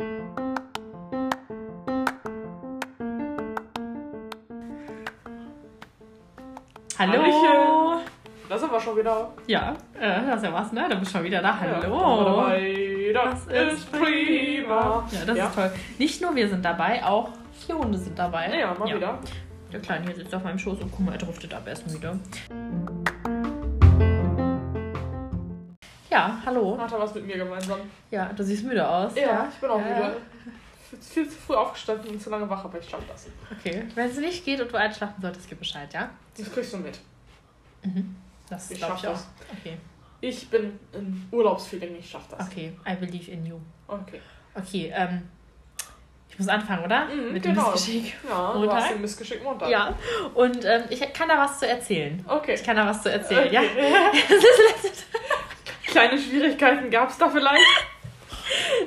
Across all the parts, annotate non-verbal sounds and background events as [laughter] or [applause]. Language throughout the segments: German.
Hallo. Hallöchen. Da sind wir schon wieder. Ja, äh, das ist ja was, ne? Du bist schon wieder da. Ja, Hallo. dabei. Das, ist prima. Ja, das ist toll. Nicht nur wir sind dabei, auch vier Hunde sind dabei. Ja, mal wieder. Der Kleine hier sitzt auf meinem Schoß und guck mal, er driftet ab erst wieder. Ja, hallo. Hat er was mit mir gemeinsam? Ja, du siehst müde aus. Ja, ich bin auch Ja. müde. Jetzt viel zu früh aufgestanden und zu lange wach, aber ich schaff das. Okay, wenn es nicht geht und du einschlafen solltest, gib Bescheid, ja? Das kriegst du mit. Das Ich glaube ich auch. das. Okay, Ich bin in Urlaubsfeeling, ich schaff das. okay, I believe in you. Okay. Okay, ähm, ich muss anfangen, oder? Mhm, Mit genau. dem Missgeschick. Ja, du Montag? hast den Missgeschick Montag. Ja, und ähm, ich kann da was zu erzählen. Okay. Ich kann da was zu erzählen, ja? Okay. [laughs] Kleine Schwierigkeiten gab es da vielleicht?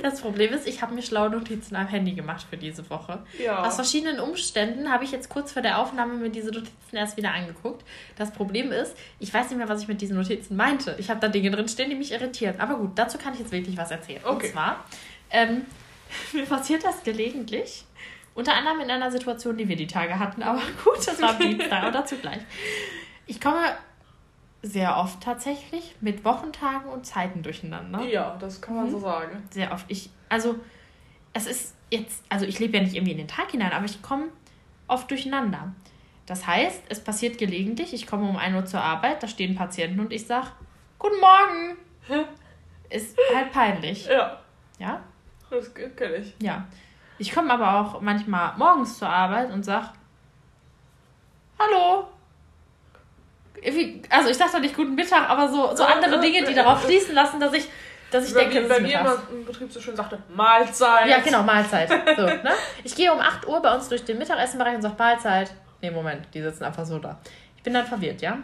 Das Problem ist, ich habe mir schlaue Notizen am Handy gemacht für diese Woche. Ja. Aus verschiedenen Umständen habe ich jetzt kurz vor der Aufnahme mir diese Notizen erst wieder angeguckt. Das Problem ist, ich weiß nicht mehr, was ich mit diesen Notizen meinte. Ich habe da Dinge drin stehen, die mich irritieren. Aber gut, dazu kann ich jetzt wirklich was erzählen. Okay. Und zwar, ähm, [laughs] mir passiert das gelegentlich. Unter anderem in einer Situation, die wir die Tage hatten. Aber [laughs] gut, das war am Dienstag, aber dazu gleich. Ich komme sehr oft tatsächlich mit Wochentagen und Zeiten durcheinander Ja, das kann man Mhm. so sagen. sehr oft. Ich, also, es ist jetzt, also ich lebe ja nicht irgendwie in den Tag hinein, aber ich komme oft durcheinander. Das heißt, es passiert gelegentlich, ich komme um 1 Uhr zur Arbeit, da stehen Patienten und ich sage, Guten Morgen. Ist halt peinlich. Ja, Ja? das kenne ich. Ja. Ich komme aber auch manchmal morgens zur Arbeit und sage, Hallo. Also ich sage doch nicht guten Mittag, aber so, so andere Dinge, die darauf schließen lassen, dass ich, dass ich Bei denke, mir- das bei ist mir immer im Betrieb so schön sagte, Mahlzeit. Ja, genau, Mahlzeit. So, [laughs] ne? Ich gehe um 8 Uhr bei uns durch den Mittagessenbereich und sage Mahlzeit. Nee, Moment, die sitzen einfach so da. Ich bin dann verwirrt, ja?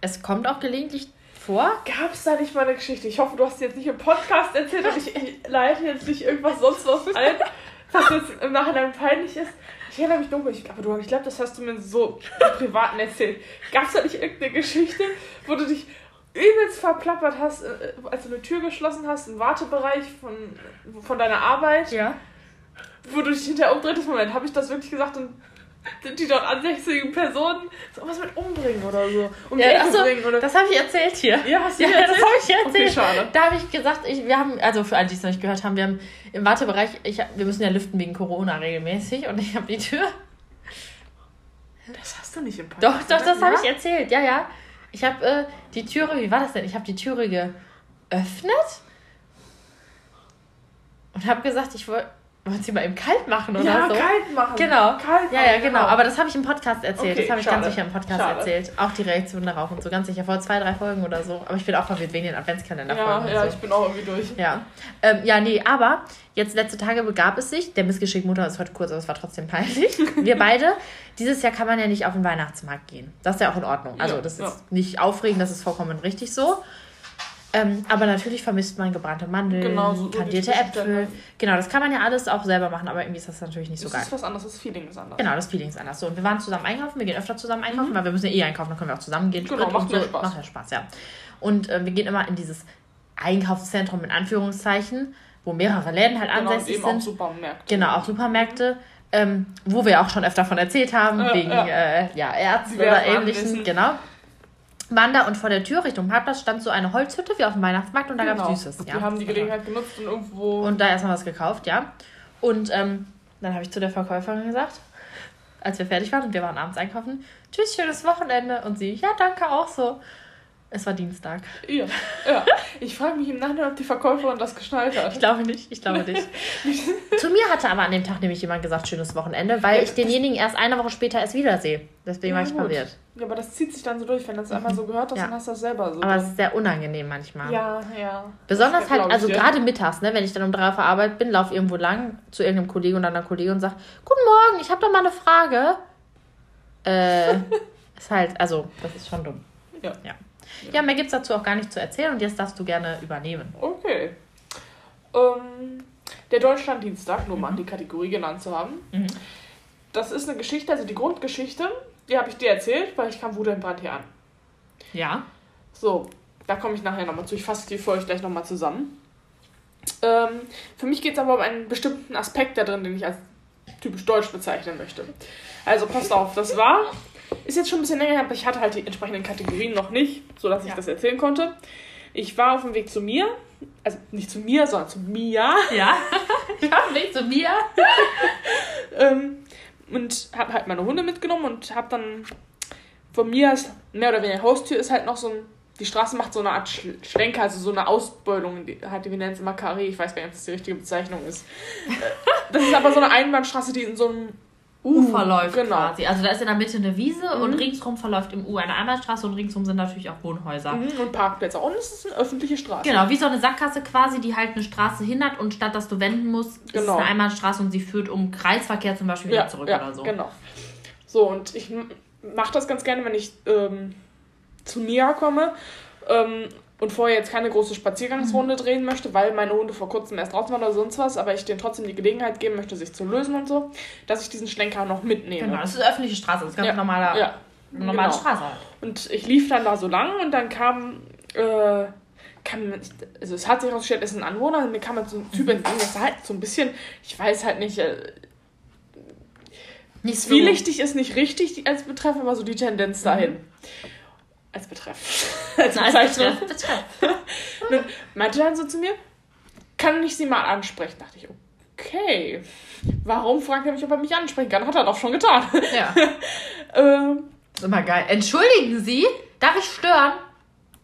Es kommt auch gelegentlich vor. Gab es da nicht mal eine Geschichte? Ich hoffe, du hast jetzt nicht im Podcast erzählt und ich, ich [laughs] leite jetzt nicht irgendwas sonst was ein, was jetzt im Nachhinein peinlich ist. Ich erinnere mich dunkel, ich, aber du, ich glaube, das hast du mir so im Privaten erzählt. Gab es da nicht irgendeine Geschichte, wo du dich übelst verplappert hast, äh, als du eine Tür geschlossen hast, im Wartebereich von, von deiner Arbeit, Ja. wo du dich hinterher umdrehtest? Moment, habe ich das wirklich gesagt und [laughs] sind die dort ansässigen Personen sowas mit umbringen oder so? Um ja achso, bringen oder... das habe ich erzählt hier. Ja, hast du Ja, mir das erzählt? habe ich erzählt. Okay, schade. Da habe ich gesagt, ich, wir haben, also für alle, die es noch nicht gehört haben, wir haben im Wartebereich, ich, wir müssen ja lüften wegen Corona regelmäßig und ich habe die Tür. Das hast du nicht im Doch, Podcast. doch, das ja? habe ich erzählt, ja, ja. Ich habe äh, die Türe, wie war das denn? Ich habe die Türe geöffnet und habe gesagt, ich wollte wollte sie mal eben kalt machen oder Ja, so. kalt machen. Genau. Kalt Ja, machen, ja, genau. Aber das habe ich im Podcast erzählt. Okay, das habe ich schade. ganz sicher im Podcast Schade. erzählt. Auch die Reaktion darauf und so ganz sicher. Vor zwei, drei Folgen oder so. Aber ich bin auch verwirrt wegen den Adventskalender-Folgen. ja, ja, und ich so. bin auch irgendwie durch. Ja. Ähm, ja, nee, aber jetzt letzte Tage begab es sich. Der Missgeschick Mutter ist heute kurz, aber es war trotzdem peinlich. [laughs] Wir beide. Dieses Jahr kann man ja nicht auf den Weihnachtsmarkt gehen. Das ist ja auch in Ordnung. Also, Ja, das ist ja. nicht aufregend, das ist vollkommen richtig so. Ähm, aber natürlich vermisst man gebrannte Mandeln, Genau, so- so die kandierte. Äpfel. Genau, das kann man ja alles auch selber machen, aber irgendwie ist das natürlich nicht so Das geil. ist was anderes, das Feeling ist anders. Genau, das Feeling ist anders. So, und wir waren zusammen einkaufen, wir gehen öfter zusammen einkaufen, weil wir müssen ja eh einkaufen, dann können wir auch zusammen gehen. Mhm. Genau, Sprit macht und so. Spaß. Macht ja Spaß, ja. Und äh, wir gehen immer in dieses Einkaufszentrum in Anführungszeichen, wo mehrere Läden halt Genau, und ansässig eben auch sind. Supermärkte. Genau, auch Supermärkte, ähm, wo wir auch schon öfter von erzählt haben, Ja, wegen ja. Äh, ja, Ärzten oder. Anlässen. Genau. Waren da und vor der Tür Richtung Parkplatz stand so eine Holzhütte wie auf dem Weihnachtsmarkt und da Genau. gab es Süßes. Wir haben die Gelegenheit genutzt und irgendwo. Und da erstmal was gekauft, ja. Und ähm, dann habe ich zu der Verkäuferin gesagt, als wir fertig waren und wir waren abends einkaufen, tschüss, schönes Wochenende. Und sie, ja, danke auch so. Es war Dienstag. ja, ja. Ich frage mich im Nachhinein, ob die Verkäuferin das geschnallt hat. Ich glaube nicht, ich glaube nicht. [laughs] zu mir hatte aber an dem Tag nämlich jemand gesagt, schönes Wochenende, weil ich denjenigen erst eine Woche später erst wiedersehe. Deswegen Ja, war ich gut. verwirrt. Ja, aber das zieht sich dann so durch. Wenn du es einmal so gehört hast, Ja. dann hast du das selber so. Aber es ist sehr unangenehm manchmal. ja, ja. Besonders halt, also gerade mittags, ne, wenn ich dann um drei auf der Arbeit bin, laufe irgendwo lang zu irgendeinem Kollegen oder einer Kollegin und sage, Guten Morgen, ich habe da mal eine Frage. Äh, [laughs] ist halt, also, das ist schon dumm. Ja. Ja, ja mehr gibt es dazu auch gar nicht zu erzählen und jetzt darfst du gerne übernehmen. Okay. Ähm, der Deutschlanddienstag, nur mal die Kategorie genannt zu haben. Mhm. Das ist eine Geschichte, also die Grundgeschichte, die habe ich dir erzählt, weil ich kam Brand hier an. Ja. So, da komme ich nachher nochmal zu. Ich fasse die für euch gleich nochmal zusammen. Ähm, für mich geht es aber um einen bestimmten Aspekt da drin, den ich als typisch deutsch bezeichnen möchte. Also passt auf, das war, ist jetzt schon ein bisschen länger her, aber ich hatte halt die entsprechenden Kategorien noch nicht, sodass ich Ja. das erzählen konnte. Ich war auf dem Weg zu mir, also nicht zu mir, sondern zu Mia. Ja. [laughs] ja, nicht zu mir. [laughs] Ähm, und habe halt meine Hunde mitgenommen und habe dann von mir ist mehr oder weniger Haustür ist halt noch so ein die Straße macht so eine Art Sch Schlenker, also so eine Ausbeulung, die die wir nennen es immer Karree, ich weiß gar nicht, ob das die richtige Bezeichnung ist. Äh, das ist aber so eine Einbahnstraße, die in so einem U verläuft genau. quasi. Also da ist in der Mitte eine Wiese und Mhm. ringsrum verläuft im U eine Einbahnstraße und ringsrum sind natürlich auch Wohnhäuser. Mhm, und Parkplätze. Und es ist eine öffentliche Straße. Genau, wie so eine Sackgasse quasi, die halt eine Straße hindert und statt dass du wenden musst, ist es Genau. eine Einbahnstraße und sie führt um Kreisverkehr zum Beispiel wieder ja, zurück ja, oder so. Genau. So, und ich mache das ganz gerne, wenn ich ähm, zu Mia komme ähm, und vorher jetzt keine große Spaziergangsrunde drehen möchte, weil meine Hunde vor kurzem erst draußen waren oder sonst was, aber ich denen trotzdem die Gelegenheit geben möchte, sich zu lösen und so, dass ich diesen Schlenker noch mitnehme. Genau, das ist eine öffentliche Straße, das ist ganz Ja, normaler, ja, normale genau. Straße halt. Und ich lief dann da so lang und dann kam, äh, kam also es hat sich herausgestellt, es ist ein Anwohner und mir kam halt so ein Typ entgegen, das sah halt so ein bisschen, ich weiß halt nicht, äh, Nicht so. zwielichtig ist nicht richtig als Betreff, aber so die Tendenz dahin. Als Betreff. [laughs] als Nein, Bezeichnung. betreff, betreff. Und dann meinte dann so zu mir, kann ich sie mal ansprechen? Dachte ich, okay. Warum fragt er mich, ob er mich ansprechen kann? Hat er doch schon getan. Ja. [laughs] ähm, Das ist immer geil. Entschuldigen Sie, darf ich stören?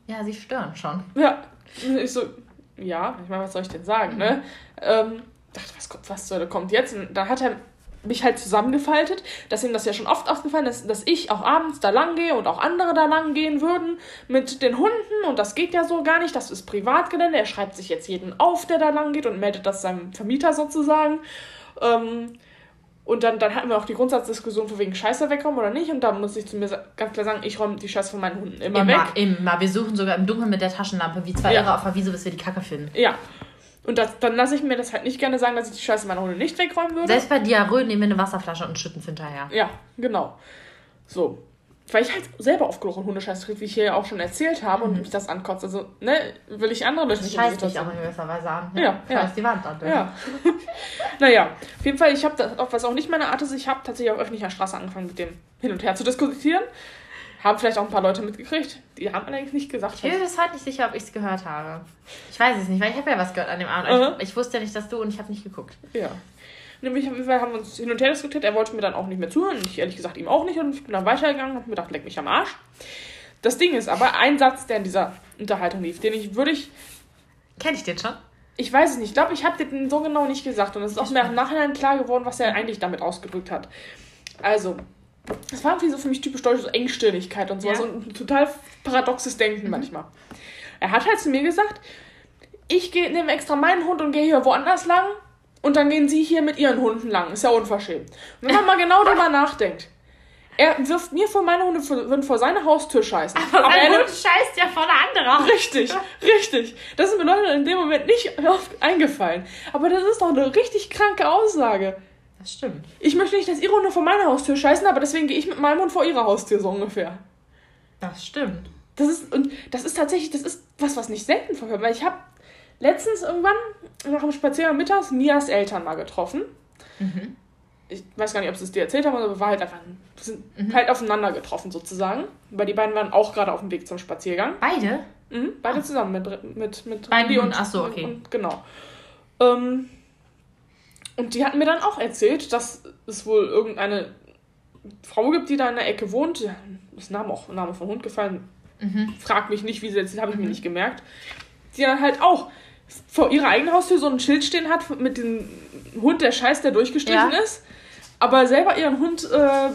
Ja, Sie stören schon. Ja, ich so, ja, ich meine, was soll ich denn sagen, ne? Ähm, dachte, was kommt, was soll, kommt jetzt? Und dann hat er mich halt zusammengefaltet, dass ihm das ja schon oft aufgefallen ist, dass ich auch abends da lang gehe und auch andere da lang gehen würden mit den Hunden und das geht ja so gar nicht, das ist Privatgelände. Er schreibt sich jetzt jeden auf, der da lang geht und meldet das seinem Vermieter sozusagen. Ähm, und dann, dann hatten wir auch die Grundsatzdiskussion von wegen Scheiße wegräumen oder nicht. Und da muss ich zu mir ganz klar sagen, ich räume die Scheiße von meinen Hunden immer, weg. Immer, immer. Wir suchen sogar im Dunkeln mit der Taschenlampe, wie zwei Ja. Irre auf der Wiese, bis wir die Kacke finden. Ja. Und das, dann lasse ich mir das halt nicht gerne sagen, dass ich die Scheiße meiner Hunde nicht wegräumen würde. Selbst bei Diarrhoe nehmen wir eine Wasserflasche und schütten es hinterher. ja, genau. So. Weil ich halt selber in Hundescheiße kriege, wie ich hier ja auch schon erzählt habe und mich das ankotzt. Also, ne, will ich andere Leute nicht scheißt dich auch in gewisser Weise an. Ja, ja. Scheißt die Wand an. Ja. [laughs] naja, auf jeden Fall, ich habe das, auch was auch nicht meine Art ist, ich habe tatsächlich auf öffentlicher Straße angefangen, mit dem hin und her zu diskutieren. Haben vielleicht auch ein paar Leute mitgekriegt. Die haben allerdings nicht gesagt, Ich bin mir bis heute nicht sicher, ob ich es gehört habe. Ich weiß es nicht, weil ich habe ja was gehört an dem Abend. Mhm. Ich, ich wusste ja nicht, dass du und ich habe nicht geguckt. Ja. Nämlich haben wir uns hin und her diskutiert. Er wollte mir dann auch nicht mehr zuhören. Ich ehrlich gesagt ihm auch nicht. Und ich bin dann weitergegangen und hab mir gedacht, leck mich am Arsch. Das Ding ist aber, ein Satz, der in dieser Unterhaltung lief, den ich würde ich, Kenn ich den schon? ich weiß es nicht, ich glaube, ich habe den so genau nicht gesagt. Und es ist auch mir im Nachhinein klar geworden, was er eigentlich damit ausgedrückt hat. Also, das war irgendwie so für mich typisch deutsch, so Engstirnigkeit und sowas. Ja. Und ein total paradoxes Denken manchmal. Er hat halt zu mir gesagt, ich nehme extra meinen Hund und gehe hier woanders lang und dann gehen sie hier mit ihren Hunden lang. Ist ja unverschämt. Und wenn man mal genau drüber [laughs] nachdenkt, er wirft mir vor meine Hunde würden vor seine Haustür scheißen. Aber er ein nimmt- Hund scheißt ja vor der andere. Richtig, richtig. Das ist mir Leute in dem Moment nicht [laughs] oft eingefallen. Aber das ist doch eine richtig kranke Aussage. Das stimmt. Ich möchte nicht, dass ihre Hunde vor meiner Haustür scheißen, aber deswegen gehe ich mit meinem Hund vor ihrer Haustür, so ungefähr. Das stimmt. Das ist, und das ist tatsächlich, das ist was, was nicht selten vorkommt. Weil ich habe letztens irgendwann nach dem Spaziergang mittags Mias Eltern mal getroffen. Ich weiß gar nicht, ob sie es dir erzählt haben, aber wir waren halt einfach, wir sind halt aufeinander getroffen sozusagen. Weil die beiden waren auch gerade auf dem Weg zum Spaziergang. Beide? Mhm, beide zusammen mit, mit, mit Beiden Rudi Hunden, ach so, okay. Und, genau. Ähm, und die hatten mir dann auch erzählt, dass es wohl irgendeine Frau gibt, die da in der Ecke wohnt. Ist Name auch Name von Hund gefallen. Mhm. Frag mich nicht, wie sie jetzt, habe ich mir nicht gemerkt. Die dann halt auch vor ihrer eigenen Haustür so ein Schild stehen hat mit dem Hund, der Scheiß, der durchgestrichen Ja. ist. Aber selber ihren Hund äh,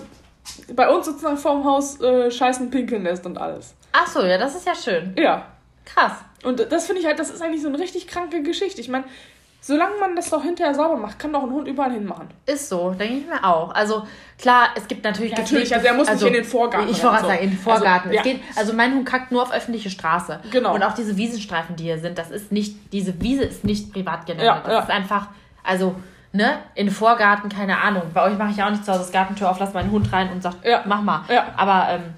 bei uns sozusagen vorm Haus äh, scheißen, pinkeln lässt und alles. Ach so, ja, das ist ja schön. Ja. Krass. Und das finde ich halt, das ist eigentlich so eine richtig kranke Geschichte. Ich meine, solange man das doch hinterher sauber macht, kann doch ein Hund überall hinmachen. Ist so, denke ich mir auch. Also klar, es gibt natürlich Ja, natürlich, also er muss nicht in den Vorgarten Ich wollte so. sagen, in den Vorgarten. Also, es ja. geht, also mein Hund kackt nur auf öffentliche Straße. Genau. Und auch diese Wiesenstreifen, die hier sind, das ist nicht, diese Wiese ist nicht Privatgelände. Ja, das ja. ist einfach, also, ne, in den Vorgarten, keine Ahnung. Bei euch mache ich ja auch nicht zu Hause das Gartentür auf, lass meinen Hund rein und sag, Ja. mach mal. Ja. Aber, ähm,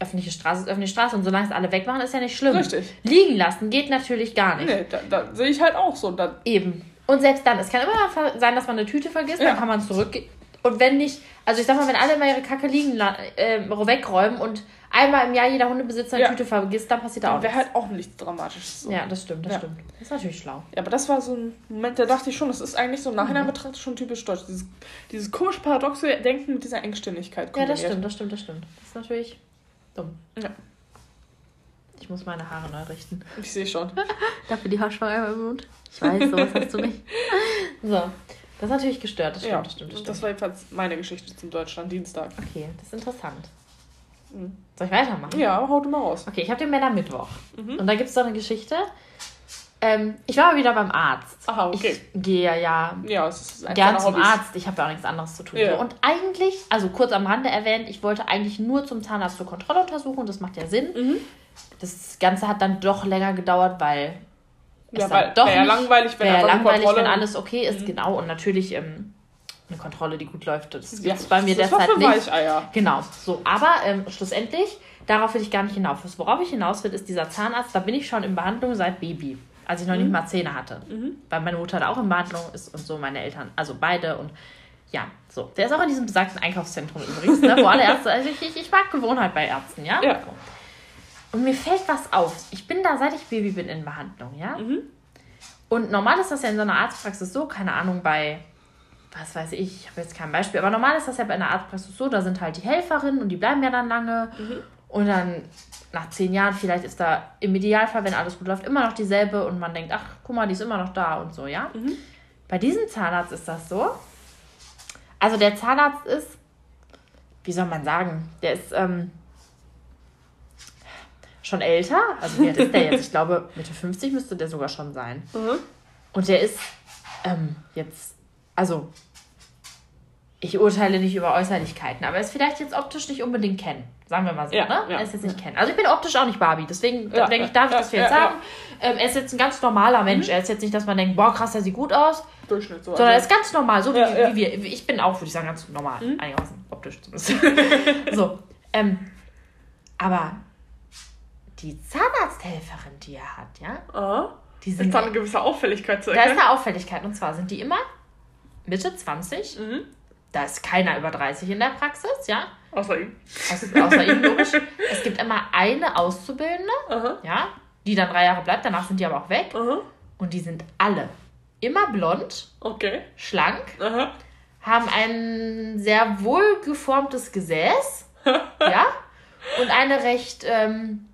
öffentliche Straße ist öffentliche Straße und solange es alle wegmachen, ist ja nicht schlimm. Richtig. Liegen lassen geht natürlich gar nicht. Nee, da, da sehe ich halt auch so. Da, Eben. Und selbst dann, es kann immer sein, dass man eine Tüte vergisst, Ja. dann kann man zurück. Und wenn nicht, also ich sag mal, wenn alle immer ihre Kacke liegen äh, wegräumen und einmal im Jahr jeder Hundebesitzer eine Ja. Tüte vergisst, dann passiert da auch dann wäre halt auch nichts Dramatisches. So. Ja, das stimmt, das Ja. stimmt. Das ist natürlich schlau. Ja, aber das war so ein Moment, da dachte ich schon, das ist eigentlich so im Nachhinein Mhm. betrachtet schon typisch deutsch. Dieses, dieses komisch paradoxe Denken mit dieser Engständigkeit. Ja, das kombiniert. stimmt, das stimmt, das stimmt. Das ist natürlich dumm. Ja. Ich muss meine Haare neu richten. Ich sehe schon. [laughs] Dafür die Haarschwang einmal im Mund. Ich weiß, [laughs] sowas hast du nicht. So, das ist natürlich gestört, das stimmt, ja, das stimmt, das stimmt. das war jedenfalls meine Geschichte zum Deutschland-Dienstag. Okay, das ist interessant. Mhm. Soll ich weitermachen? Ja, haut mal raus. Okay, ich habe den Männermittwoch. Mhm. Und da gibt es so eine Geschichte. Ähm, ich war mal wieder beim Arzt. Aha, okay. Ich gehe ja, ja es gern zum Hobbys. Arzt. Ich habe ja auch nichts anderes zu tun. Ja. Und eigentlich, also kurz am Rande erwähnt, ich wollte eigentlich nur zum Zahnarzt zur Kontrolluntersuchung. Das macht ja Sinn. Mhm. Das Ganze hat dann doch länger gedauert, weil es Ja, dann weil doch wäre ja nicht- langweilig, wenn eine langweilig, Kontrolle... wenn alles okay ist. Mhm. Genau. Und natürlich ähm, eine Kontrolle, die gut läuft. Das Ja, gibt es bei mir das derzeit für nicht. Weicheier. Genau, so, aber ähm, schlussendlich, darauf will ich gar nicht hinaus. Worauf ich hinaus will, ist dieser Zahnarzt, da bin ich schon in Behandlung seit Baby, als ich noch nicht mal Zähne hatte. Mhm. Weil meine Mutter da auch in Behandlung ist und so, meine Eltern, also beide und ja, so. Der ist auch in diesem besagten Einkaufszentrum übrigens, ne, wo alle Ärzte, also ich, ich, ich mag Gewohnheit bei Ärzten, ja? Ja. Und mir fällt was auf. Ich bin da, seit ich Baby bin, in Behandlung, ja? Mhm. Und normal ist das ja in so einer Arztpraxis so, keine Ahnung, bei, was weiß ich, ich habe jetzt kein Beispiel, aber normal ist das ja bei einer Arztpraxis so, da sind halt die Helferinnen und die bleiben ja dann lange. Und dann nach zehn Jahren vielleicht ist da im Idealfall, wenn alles gut läuft, immer noch dieselbe und man denkt, ach, guck mal, die ist immer noch da und so, ja. Bei diesem Zahnarzt ist das so. Also der Zahnarzt ist, wie soll man sagen, der ist ähm, schon älter. Also wie alt ist der jetzt? Ich glaube, Mitte 50 müsste der sogar schon sein. Mhm. Und der ist ähm, jetzt, also ich urteile nicht über Äußerlichkeiten, aber er ist vielleicht jetzt optisch nicht unbedingt kennen. Sagen wir mal so, Ja, ne? ja. Er ist jetzt nicht kennen. Also ich bin optisch auch nicht Barbie, deswegen Ja, denke ich, darf ich das jetzt sagen. Ähm, er ist jetzt ein ganz normaler Mensch. Er ist jetzt nicht, dass man denkt, boah, krass, der sieht gut aus, Durchschnitt so. sondern er also- ist ganz normal, so wie, wie wir. Ich bin auch, würde ich sagen, ganz normal. Mhm. Einigermaßen optisch zumindest. [laughs] so. Ähm, aber die Zahnarzthelferin, die er hat, ja, Aha. die Ist sind. da eine gewisse Auffälligkeit zu Da ist erkennen? eine Auffälligkeit. Und zwar sind die immer Mitte 20. Mhm. Da ist keiner über 30 in der Praxis, ja. Außer ihm. Außer, außer ihm logisch. [laughs] Es gibt immer eine Auszubildende, Aha. ja, die dann drei Jahre bleibt. Danach sind die aber auch weg. Aha. Und die sind alle immer blond, Okay. schlank, Aha. haben ein sehr wohlgeformtes Gesäß, [laughs] ja, und eine recht ähm,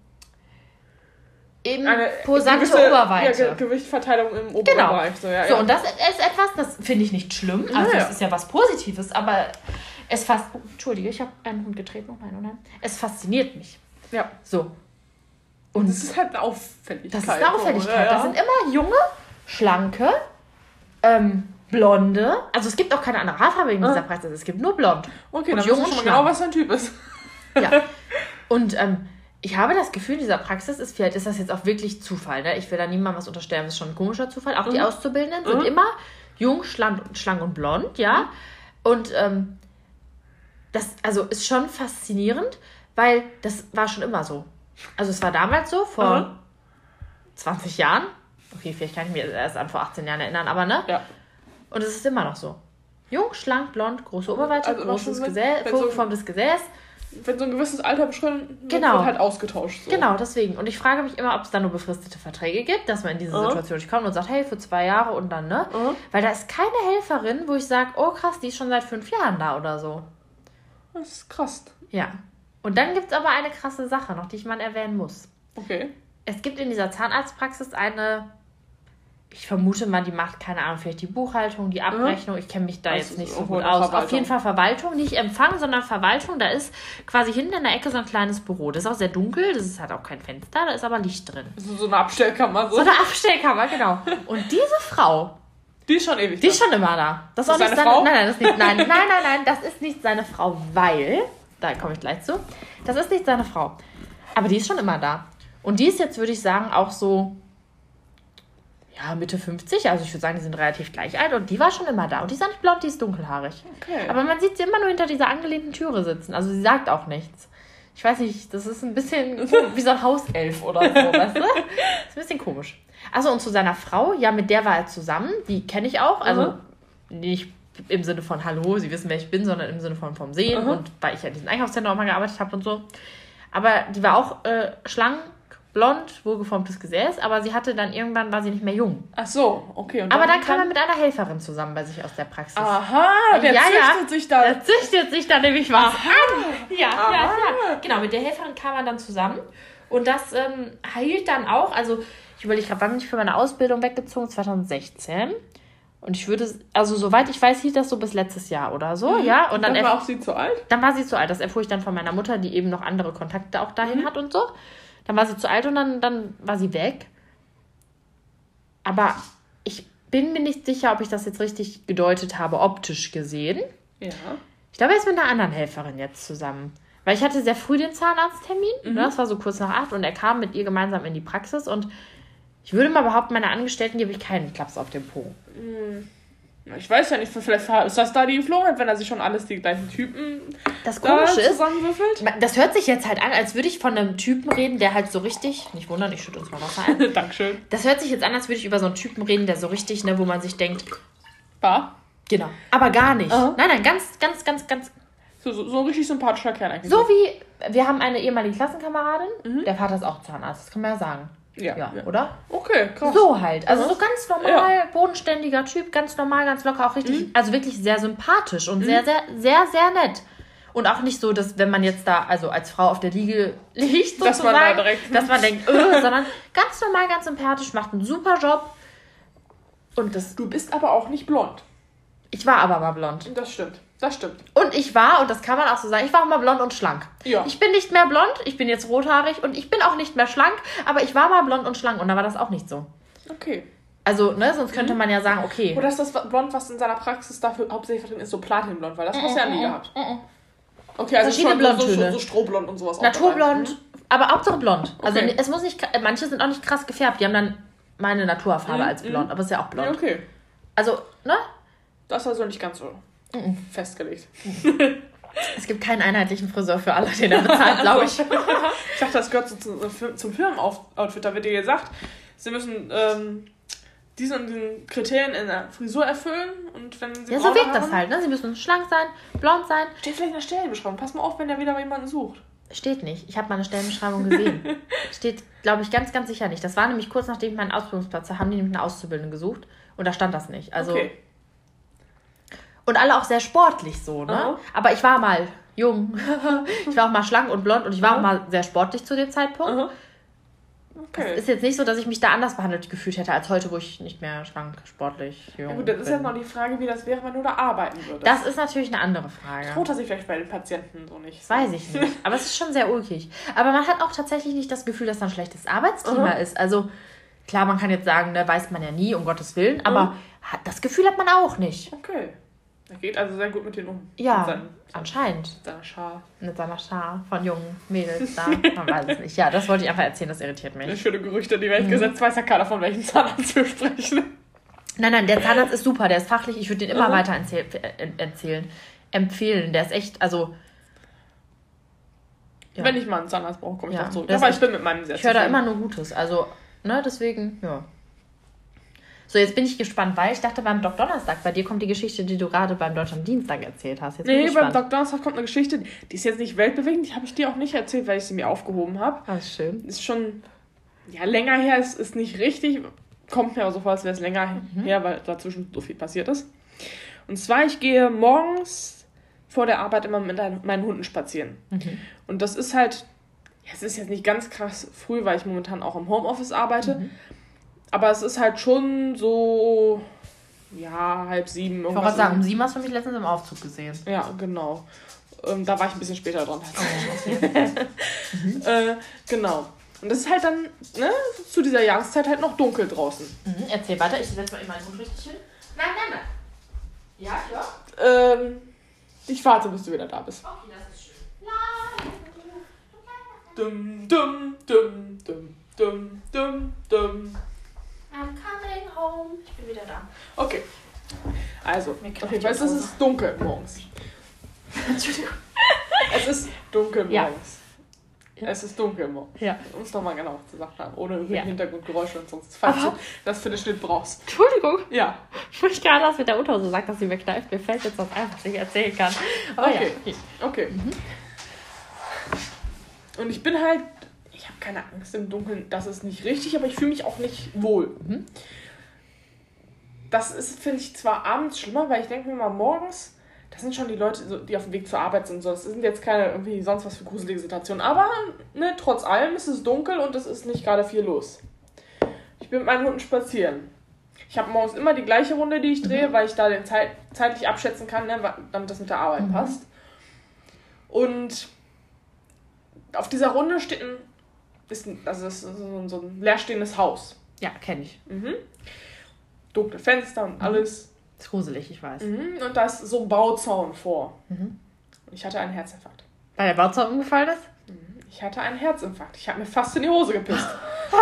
imposante gewisse- Oberweite. Ja, Ge Gewichtverteilung im oberen Genau. Bereich. So, ja, So, ja. und das ist etwas, das finde ich nicht schlimm. Also, es ist ja was Positives, aber es fast. Oh, Entschuldige, ich habe einen Hund getreten. Oh nein, oh nein. Es fasziniert mich. ja. So. Und Das ist halt eine Auffälligkeit. das ist eine Auffälligkeit. Das sind immer junge, schlanke, ähm, blonde. Also, es gibt auch keine andere Haarfarbe in dieser Ah. Praxis. Es gibt nur blond. Okay, und dann jung und schon schlank. genau, was sein Typ ist. Ja. [laughs] Und ähm, ich habe das Gefühl, in dieser Praxis ist, vielleicht ist das jetzt auch wirklich Zufall. Ne? Ich will da niemandem was unterstellen, das ist schon ein komischer Zufall. Auch die Mhm. Auszubildenden sind Mhm. immer jung, schlank, schlank und blond, ja. Und ähm, das also ist schon faszinierend, weil das war schon immer so. Also es war damals so, vor Mhm. 20 Jahren. Okay, vielleicht kann ich mich erst an vor 18 Jahren erinnern, aber ne? Ja. Und es ist immer noch so. Jung, schlank, blond, große Oberweite, Also großes Gesäß, so- vorgeformtes Gesäß. Wenn so ein gewisses Alter beschritten wird, Genau. wird halt ausgetauscht. So. Genau, deswegen. Und ich frage mich immer, ob es da nur befristete Verträge gibt, dass man in diese Mhm. Situation nicht kommt und sagt, hey, für zwei Jahre und dann, ne? Mhm. Weil da ist keine Helferin, wo ich sage, oh krass, die ist schon seit fünf Jahren da oder so. Das ist krass. Ja. Und dann gibt es aber eine krasse Sache noch, die ich mal erwähnen muss. Okay. Es gibt in dieser Zahnarztpraxis eine, ich vermute mal, die macht, keine Ahnung, vielleicht die Buchhaltung, die Abrechnung. Ich kenne mich da Das jetzt nicht so gut aus. Auf Verwaltung. jeden Fall Verwaltung, nicht Empfang, sondern Verwaltung. Da ist quasi hinten in der Ecke so ein kleines Büro. Das ist auch sehr dunkel, das ist halt auch kein Fenster, da ist aber Licht drin. Das ist so eine Abstellkammer. So. So eine Abstellkammer, genau. Und diese Frau, Die ist schon ewig. die ist schon immer da. Das ist auch nicht seine seine Frau? Nein, nein, das ist nicht, nein, nein, nein, nein, das ist nicht seine Frau, weil, da komme ich gleich zu, das ist nicht seine Frau. Aber die ist schon immer da. Und die ist jetzt, würde ich sagen, auch so, ja, Mitte 50. Also ich würde sagen, die sind relativ gleich alt. Und die war schon immer da. Und die ist auch nicht blond, die ist dunkelhaarig. Okay. Aber man sieht sie immer nur hinter dieser angelehnten Türe sitzen. Also sie sagt auch nichts. Ich weiß nicht, das ist ein bisschen [laughs] wie so ein Hauself oder so, weißt du? Das ist ein bisschen komisch. Also und zu seiner Frau, ja, mit der war er zusammen, die kenne ich auch. Also Mhm. nicht im Sinne von Hallo, sie wissen, wer ich bin, sondern im Sinne von vom Sehen Mhm. und weil ich ja in diesem Einkaufszentrum auch mal gearbeitet habe und so. Aber die war auch äh, schlank, blond, wohlgeformtes Gesäß, aber sie hatte dann irgendwann, war sie nicht mehr jung. Ach so, okay. Und Aber dann kam er mit einer Helferin zusammen bei sich aus der Praxis. Aha, der Ja, ja. züchtet sich da. Da züchtet sich da nämlich was Aha. an. Ja, ja, ja. Genau, mit der Helferin kam er dann zusammen. Und das ähm, heilt dann auch. Also, ich überlege gerade, wann bin ich für meine Ausbildung weggezogen? 2016. Und ich würde, also soweit ich weiß, hielt das so bis letztes Jahr oder so, ja. Und dann, dann war auch sie zu alt. dann war sie zu alt. Das erfuhr ich dann von meiner Mutter, die eben noch andere Kontakte auch dahin Mhm. hat und so. Dann war sie zu alt und dann, dann war sie weg. Aber ich bin mir nicht sicher, ob ich das jetzt richtig gedeutet habe, optisch gesehen. Ja. Ich glaube, er ist mit einer anderen Helferin jetzt zusammen. Weil ich hatte sehr früh den Zahnarzttermin. Mhm. Ne? Das war so kurz nach acht. Und er kam mit ihr gemeinsam in die Praxis. Und ich würde mal behaupten, meiner Angestellten gebe ich keinen Klaps auf den Po. Ich weiß ja nicht, vielleicht ist das da die Geflogenheit, wenn er sich schon alles die gleichen Typen Das da Komische ist, zusammenwürfelt. das hört sich jetzt halt an, als würde ich von einem Typen reden, der halt so richtig, nicht wundern, ich schütte uns mal Wasser ein. [laughs] Dankeschön. Das hört sich jetzt an, als würde ich über so einen Typen reden, der so richtig, ne, wo man sich denkt, War. genau. Aber gar nicht. Aha. Nein, nein, ganz, ganz, ganz, ganz. So, so, so ein richtig sympathischer Kerl eigentlich. So wie, wir haben eine ehemalige Klassenkameradin, der Vater ist auch Zahnarzt, das kann man ja sagen. Ja. Ja, ja. oder? Okay, krass. So halt. Also so ganz normal, bodenständiger Typ, ganz normal, ganz locker, auch richtig, also wirklich sehr sympathisch und sehr, sehr, sehr, sehr nett. Und auch nicht so, dass wenn man jetzt da, also als Frau auf der Liege [laughs] liegt, Dass man da direkt- dass man denkt, äh, sondern ganz normal, ganz sympathisch, macht einen super Job. Und das, Du bist aber auch nicht blond. ich war aber mal blond. Das stimmt. Das stimmt. Und ich war, und das kann man auch so sagen, ich war auch mal blond und schlank. Ja. Ich bin nicht mehr blond, ich bin jetzt rothaarig und ich bin auch nicht mehr schlank, aber ich war mal blond und schlank und da war das auch nicht so. Okay. Also, ne, sonst könnte man ja sagen, okay. Oder ist das Blond, was in seiner Praxis dafür hauptsächlich vertreten ist, so Platinblond? Weil das hast du ja nie gehabt. Okay, also Verschiedene schon so, so, Blondtöne. so Strohblond und sowas. auch Naturblond, dabei. aber Hauptsache blond. Also Okay. es muss nicht, manche sind auch nicht krass gefärbt, die haben dann meine Naturfarbe Mhm, als blond, aber ist ja auch Mhm. Blond. okay. Also, ne? Das ist also nicht ganz so festgelegt. [laughs] Es gibt keinen einheitlichen Friseur für alle, den er bezahlt, glaube ich. [laughs] Ich dachte, das gehört so zu, zum, zum Firmenoutfit. Da wird dir gesagt, sie müssen ähm, diese und diesen Kriterien in der Frisur erfüllen. Und wenn sie Ja, so wirkt das halt, ne? Sie müssen schlank sein, blond sein. Steht vielleicht in der Stellenbeschreibung. Pass mal auf, wenn der wieder jemanden sucht. Steht nicht. Ich habe meine Stellenbeschreibung gesehen. [laughs] Steht, glaube ich, ganz, ganz sicher nicht. Das war nämlich kurz nachdem ich meinen Ausbildungsplatz hatte, haben die nämlich eine Auszubildende gesucht. Und da stand das nicht. Also, okay. Und alle auch sehr sportlich so, ne? Aha. Aber ich war mal jung. [laughs] ich war auch mal schlank und blond und ich war Aha. auch mal sehr sportlich zu dem Zeitpunkt. Es Okay. ist jetzt nicht so, dass ich mich da anders behandelt gefühlt hätte als heute, wo ich nicht mehr schlank, sportlich, jung Ja gut, das ist bin. ja noch die Frage, wie das wäre, wenn du da arbeiten würdest. das ist natürlich eine andere Frage. Tut er sich vielleicht bei den Patienten so nicht. Das weiß ich nicht. Aber es ist schon sehr ulkig. Aber man hat auch tatsächlich nicht das Gefühl, dass da ein schlechtes Arbeitsklima Aha. ist. Also klar, man kann jetzt sagen, ne, weiß man ja nie, um Gottes Willen. Aber Mhm. hat, das Gefühl hat man auch nicht. Okay. Er geht also sehr gut mit denen um. Ja, Mit seinen, anscheinend. seiner Schar. Mit seiner Schar von jungen Mädels da. Man weiß es nicht. Ja, das wollte ich einfach erzählen, das irritiert mich. Schöne Gerüchte in die Welt Mhm. gesetzt. Weiß ja keiner, von welchem Zahnarzt wir sprechen. Nein, nein, der Zahnarzt ist super, der ist fachlich, ich würde den immer Mhm. weiter erzähl äh, erzählen, empfehlen. Der ist echt, also. Ja. Wenn ich mal einen Zahnarzt brauche, komme ich Ja, noch zurück. das Aber ich bin mit meinem sehr Ich höre da immer nur Gutes. Also, ne, deswegen, ja. So, jetzt bin ich gespannt, weil ich dachte beim Doc Donnerstag, bei dir kommt die Geschichte, die du gerade beim Deutschen Dienstag erzählt hast. Jetzt Nee, beim. Dr. Donnerstag kommt eine Geschichte, die ist jetzt nicht weltbewegend, die habe ich dir auch nicht erzählt, weil ich sie mir aufgehoben habe. Ah, ist schön. Ist schon ja, länger her, ist, ist nicht richtig. Kommt mir aber so vor, als wäre es länger her, weil dazwischen so viel passiert ist. Und zwar, ich gehe morgens vor der Arbeit immer mit ein- meinen Hunden spazieren. Mhm. Und das ist halt, ja, es ist jetzt nicht ganz krass früh, weil ich momentan auch im Homeoffice arbeite. Mhm. Aber es ist halt schon so, ja, halb sieben. Ich wollte sagen, in- um sieben hast du mich letztens im Aufzug gesehen. ja, genau. Ähm, da war ich ein bisschen später dran. Oh, [laughs] äh, genau. Und das ist halt dann ne, zu dieser Jahreszeit halt noch dunkel draußen. Mhm, erzähl weiter, ich setze mal eben meinen Hund richtig hin. Nein, nein, nein. Ja, ja. Ähm, ich warte, bis du wieder da bist. Okay, das ist schön. Dum, dum, dum, dum, dum, dum, dum. I'm coming home. Ich bin wieder da. Okay. Also, auf jeden Fall es ist dunkel morgens. [laughs] Entschuldigung. Es ist dunkel Ja. morgens. Es ist dunkel immer. Ja. Um es nochmal genau zu sagen haben, ohne irgendwelche Ja. Hintergrundgeräusche und sonst, falls Aber- du das für den Schnitt brauchst. Entschuldigung, Ja. ich gerade das mit der Unterhose sagt, dass sie mir kneift. Mir fällt jetzt was ein, was ich erzählen kann. Aber Okay. ja. Okay. Mhm. Und ich bin halt, ich habe keine Angst im Dunkeln, das ist nicht richtig, aber ich fühle mich auch nicht wohl. Mhm. Das ist, finde ich, zwar abends schlimmer, weil ich denke mir mal morgens, das sind schon die Leute, die auf dem Weg zur Arbeit sind. So. Das sind jetzt keine irgendwie sonst was für gruselige Situationen. Aber ne, trotz allem ist es dunkel und es ist nicht gerade viel los. Ich bin mit meinen Hunden spazieren. Ich habe morgens immer die gleiche Runde, die ich drehe, weil ich da den Zeit, zeitlich abschätzen kann, ne, damit das mit der Arbeit Mhm. passt. Und auf dieser Runde steht ein, ist also das ist so ein, leerstehendes Haus. Ja, kenne ich. Mhm. Dunkle Fenster und alles. Ist gruselig, ich weiß. Mhm. Und da ist so ein Bauzaun vor. Mhm. Und ich hatte einen Herzinfarkt. Weil der Bauzaun umgefallen ist? Ich hatte einen Herzinfarkt. Ich habe mir fast in die Hose gepisst.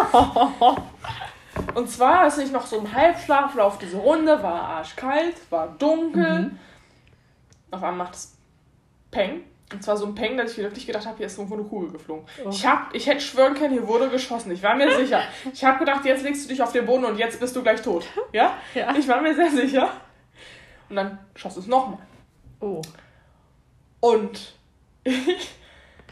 [laughs] Und zwar, als ich noch so im Halbschlaf auf diese Runde, war arschkalt, war dunkel. Mhm. Auf einmal macht es Peng. Und zwar so ein Peng, dass ich wirklich gedacht habe, hier ist irgendwo eine Kugel geflogen. Oh. Ich, hab, ich hätte schwören können, hier wurde geschossen. Ich war mir [laughs] sicher. Ich habe gedacht, jetzt legst du dich auf den Boden und jetzt bist du gleich tot. Ja? Ja. Ich war mir sehr sicher. Und dann schoss es nochmal. Oh. Und [laughs] ich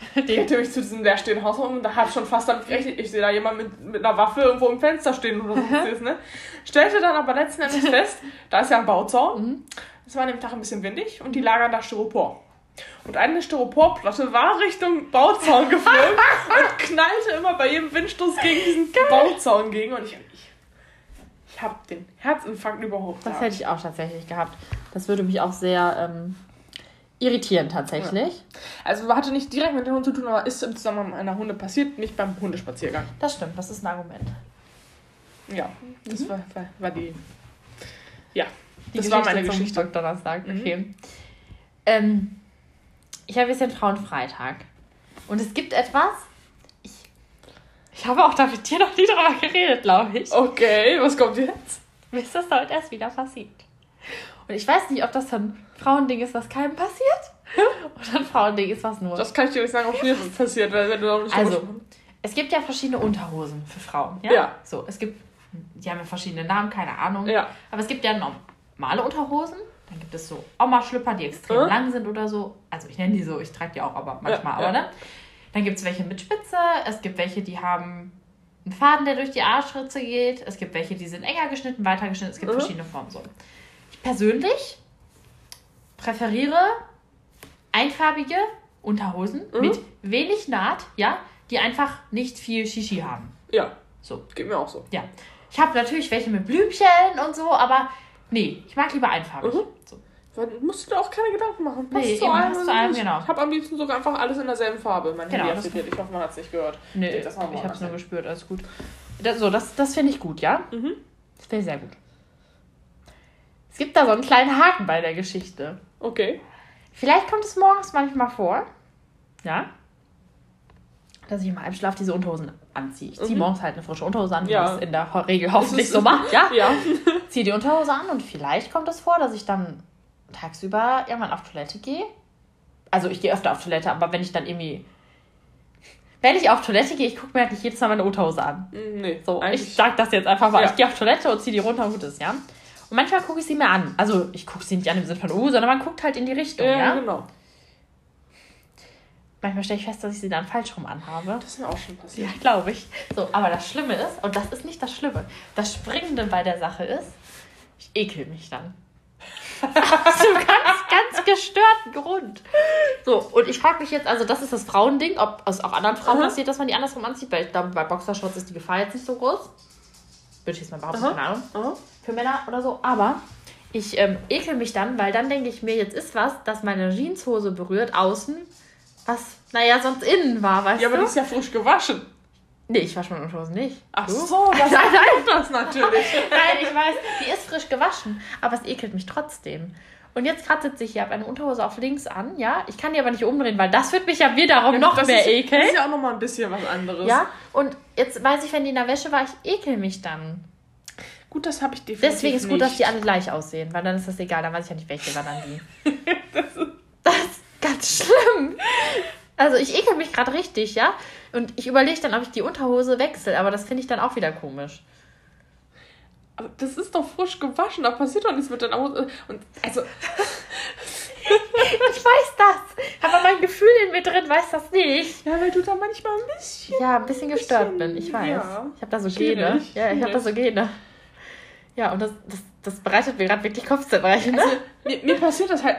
[laughs] Den, hätte mich zu diesem leerstehenden Haus um und da habe schon fast damit gerechnet, ich sehe da jemand mit, mit einer Waffe irgendwo im Fenster stehen oder so. ne? Stellte dann aber letzten Endes fest, da ist ja ein Bauzaun. Mhm. Es war an dem Tag ein bisschen windig und die lagern da Styropor. Und eine Styroporplatte war Richtung Bauzaun geflogen [laughs] und knallte immer bei jedem Windstoß gegen diesen Bauzaun gegen. Und ich, ich, ich habe den Herzinfarkt überhaupt das gehabt. hätte ich auch tatsächlich gehabt. Das würde mich auch sehr ähm, irritieren, tatsächlich. Also hatte nicht direkt mit den Hunden zu tun, aber ist im Zusammenhang mit einer Hunde passiert, nicht beim Hundespaziergang. Das stimmt, das ist ein Argument. Ja, das war, war, war die. Ja, Die das war meine zum Geschichte. Donnerstag, Mhm. okay. Ähm, ich habe jetzt den Frauenfreitag. Und es gibt etwas. Ich, ich habe auch da mit dir noch nie drüber geredet, glaube ich. Okay, was kommt jetzt? Mir ist das heute erst wieder passiert. Und ich weiß nicht, ob das ein Frauending ist, was keinem passiert. [laughs] Oder ein Frauending ist, was nur. Das kann ich dir nicht sagen, ob mir passiert, weil wenn du noch nicht Also, es gibt ja verschiedene Unterhosen für Frauen. Ja. Ja. So, es gibt. Die haben ja verschiedene Namen, keine Ahnung. Ja. Aber es gibt ja normale Unterhosen. Dann gibt es so Oma-Schlüpper, die extrem Mhm. lang sind oder so. Also ich nenne die so, ich trage die auch aber manchmal, Ja, aber ja. ne? Dann gibt es welche mit Spitze, es gibt welche, die haben einen Faden, der durch die Arschritze geht. Es gibt welche, die sind enger geschnitten, weiter geschnitten. Es gibt Mhm. verschiedene Formen so. Ich persönlich präferiere einfarbige Unterhosen Mhm. mit wenig Naht, ja, die einfach nicht viel Shishi haben. Ja, So. geht mir auch so. Ja. Ich habe natürlich welche mit Blümchen und so, aber nee, ich mag lieber einfarbig. Mhm. Musst du dir auch keine Gedanken machen. Passt Nee, zu allem. passt zu Ich genau. habe am liebsten sogar einfach alles in derselben Farbe. Mein Genau, Handy aktiviert. Ich hoffe, man hat es nicht gehört. Nee, wir ich habe es nur gespürt, alles gut. Das, so, das, das finde ich gut, ja? Mhm. Das finde ich sehr gut. Es gibt da so einen kleinen Haken bei der Geschichte. Okay. Vielleicht kommt es morgens manchmal vor, ja, dass ich im Halbschlaf diese Unterhosen anziehe. Ich ziehe Mhm. morgens halt eine frische Unterhose an, wie Ja. ich es in der Regel hoffentlich so macht, ja? [laughs] Ja. Ziehe die Unterhose an und vielleicht kommt es vor, dass ich dann tagsüber irgendwann auf Toilette gehe. Also ich gehe öfter auf Toilette, aber wenn ich dann irgendwie... Wenn ich auf Toilette gehe, ich gucke mir halt nicht jedes Mal meine Unterhose an. Nee, So, ich sag das jetzt einfach mal. Ja. Ich gehe auf Toilette und ziehe die runter und gut ist, ja? Und manchmal gucke ich sie mir an. Also ich gucke sie nicht an im Sinne von, uh, sondern man guckt halt in die Richtung, Ja, ja? genau. Manchmal stelle ich fest, dass ich sie dann falsch rum anhabe. Das ist mir auch schon Ja, passiert. glaube ich. So, aber das Schlimme ist, und das ist nicht das Schlimme, das Springende bei der Sache ist, ich ekel mich dann. Aus einem ganz, ganz gestörten Grund. So, und ich frage mich jetzt, also das ist das Frauending, ob es auch anderen Frauen Aha. passiert, dass man die andersrum anzieht, weil ich glaube, bei Boxershorts ist die Gefahr jetzt nicht so groß. Würde ich jetzt mal behaupten, keine Ahnung Aha. für Männer oder so. Aber ich ähm, ekel mich dann, weil dann denke ich mir, jetzt ist was, das meine Jeanshose berührt, außen, was, naja, sonst innen war, weißt Ja, aber du? die ist ja frisch gewaschen. Nee, ich wasche meine Unterhosen nicht. Ach Du? so, das [laughs] Nein, nein. das natürlich. [laughs] Nein, ich weiß, die ist frisch gewaschen, aber es ekelt mich trotzdem. Und jetzt gerade sitze ich hier, habe eine Unterhose auf links an, ja. Ich kann die aber nicht umdrehen, weil das wird mich ja wiederum noch das mehr ist, ekeln. Das ist ja auch nochmal ein bisschen was anderes. Ja, und jetzt weiß ich, wenn die in der Wäsche war, ich ekel mich dann. Gut, das habe ich definitiv Deswegen ist gut, nicht. dass die alle gleich aussehen, weil dann ist das egal, dann weiß ich ja nicht, welche war dann die. [laughs] das ist ganz schlimm. Also ich ekel mich gerade richtig, ja? Und ich überlege dann, ob ich die Unterhose wechsle, aber das finde ich dann auch wieder komisch. Aber das ist doch frisch gewaschen, da passiert doch nichts mit deiner Hose. Und also, [laughs] Ich weiß das, aber mein Gefühl in mir drin weiß das nicht. ja, weil du da manchmal ein bisschen. Ja, ein bisschen gestört bisschen, bin, ich weiß. ja. Ich habe da so Schwierig, Gene. Ja, ich habe da so Gene. Ja, und das, das, das bereitet mir gerade wirklich Kopfzerbrechen. Ne? Also, mir, mir passiert das halt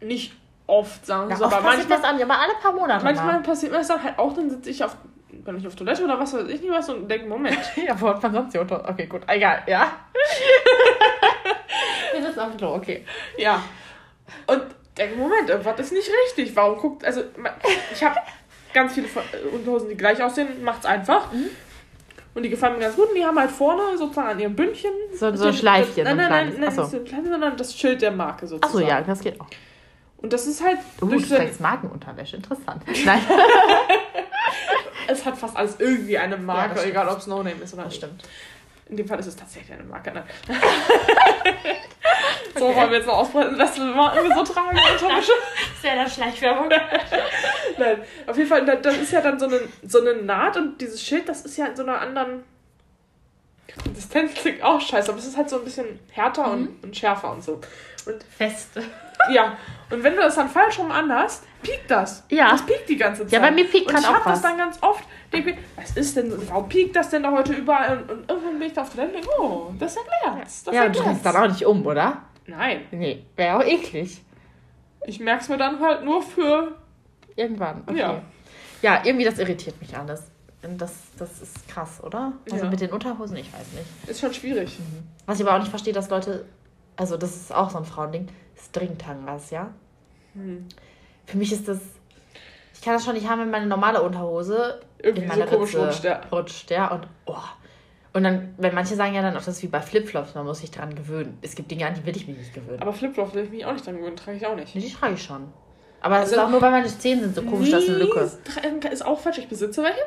nicht oft, sagen wir Ja, so, aber passiert manchmal, das an, aber alle paar Monate manchmal mal. passiert mir das dann halt auch, dann sitze ich auf, wenn ich auf Toilette oder was weiß ich nicht was und denke, Moment, [laughs] Ja, wo hat man sonst die Unter... Okay, gut, egal, ja. [laughs] Wir sitzen auf dem Klo, okay. ja. Und denke, Moment, irgendwas ist nicht richtig. Warum guckt, also, ich habe ganz viele äh, Unterhosen, die gleich aussehen, macht's einfach. Mhm. Und die gefallen mir ganz gut und die haben halt vorne sozusagen an ihrem Bündchen. So- so ein Schleifchen, Nein, nein, nein, nein, so. nicht so ein kleines, sondern das Schild der Marke sozusagen. Achso, ja, das geht auch. Und das ist halt Uh, du durch so, trägst Markenunterwäsche, interessant. Nein, [laughs] es hat fast alles irgendwie eine Marke, das egal ob es No Name ist oder das nicht. stimmt. In dem Fall ist es tatsächlich eine Marke. Nein. [laughs] so wollen wir jetzt noch ausbreiten, dass wir Marken so [laughs] tragen. Unterwäsche. Ist ja dann Schleichwerbung. Nein, auf jeden Fall, da- das ist ja dann so eine, so eine Naht und dieses Schild, das ist ja in so einer anderen Konsistenz, klingt auch scheiße, aber es ist halt so ein bisschen härter Mhm. und, und schärfer und so. Und Feste. Ja, und wenn du das dann falsch rum anhast, piekt das. Ja. Das piekt die ganze Zeit. Ja, bei mir piekt Und grad ich auch hab das was. dann ganz oft, denke mir, was ist denn, warum piekt das denn da heute überall? Und, und irgendwann bin ich da auf der Toilette und denke, oh, das erklärt Das Ja, und du erklärt's. drehst dann auch nicht um, oder? Nein, Nee, wäre auch eklig. ich merke es mir dann halt nur für, Irgendwann. Okay. Ja. Ja. irgendwie das irritiert mich alles. Das, das ist krass, oder? Also Ja. mit den Unterhosen, ich weiß nicht. ist schon schwierig. Was ich aber auch nicht verstehe, dass Leute, also das ist auch so ein Frauending, Stringtangas, ja? Hm. Für mich ist das, ich kann das schon nicht haben, wenn meine normale Unterhose Irgendwie in so meine komisch Ritze rutscht, ja. rutscht, ja, und oh. Und dann, wenn manche sagen ja dann auch, das ist wie bei Flipflops, man muss sich dran gewöhnen. Es gibt Dinge, an die will ich mich nicht gewöhnen. Aber Flipflops will ich mich auch nicht dran gewöhnen, trage ich auch nicht. nee, die trage ich schon. Aber es Also- ist auch nur, weil meine Zähne sind so komisch, das ist eine Lücke. Ist auch falsch. Ich besitze welche.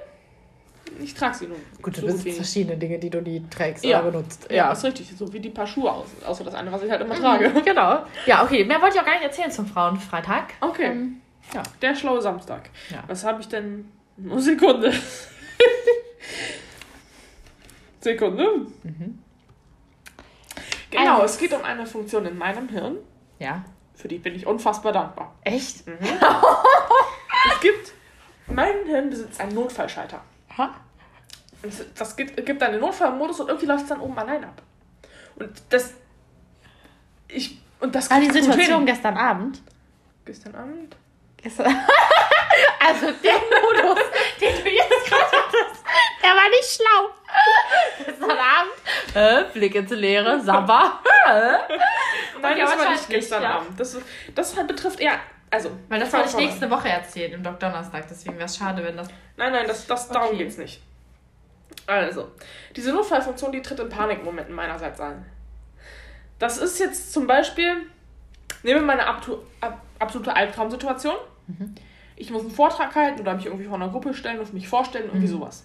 Ich trage sie nur. Gut, du so besitzt verschiedene Dinge, die du nie trägst Ja. oder benutzt. Ja, ist richtig. So wie die paar Schuhe aus. Außer das eine, was ich halt immer trage. [laughs] Genau. Ja, okay. Mehr wollte ich auch gar nicht erzählen zum Frauenfreitag. Okay. Ähm, ja. Der schlaue Samstag. Ja. Was habe ich denn? Nur Sekunde. [laughs] Sekunde. Genau, Also- es geht um eine Funktion in meinem Hirn, Ja. für die bin ich unfassbar dankbar. Echt? [laughs] Es gibt, mein Hirn besitzt einen Notfallschalter. Ha? Das gibt, gibt dann den Notfallmodus und irgendwie läuft es dann oben allein ab. Und das. Ich. Und das Ah, die Situation gestern Abend. Gestern Abend? Gestern. [laughs] also der Modus, [laughs] den du jetzt gerade hattest, der war nicht schlau. Gestern Abend. Äh, Blick ins Leere, Sabber. Nein, das war nicht gestern ja. Abend. Das, das halt betrifft eher. Also. Weil das wollte ich nächste Woche erzählen, im Doc Donnerstag. Deswegen wäre es schade, wenn das. Nein, nein, das, das, darum Okay. geht's nicht. Also, diese Notfallfunktion, die tritt in Panikmomenten meinerseits ein. Das ist jetzt zum Beispiel, nehmen wir meine absolute Albtraumsituation. Ich muss einen Vortrag halten oder mich irgendwie vor einer Gruppe stellen und mich vorstellen, irgendwie sowas.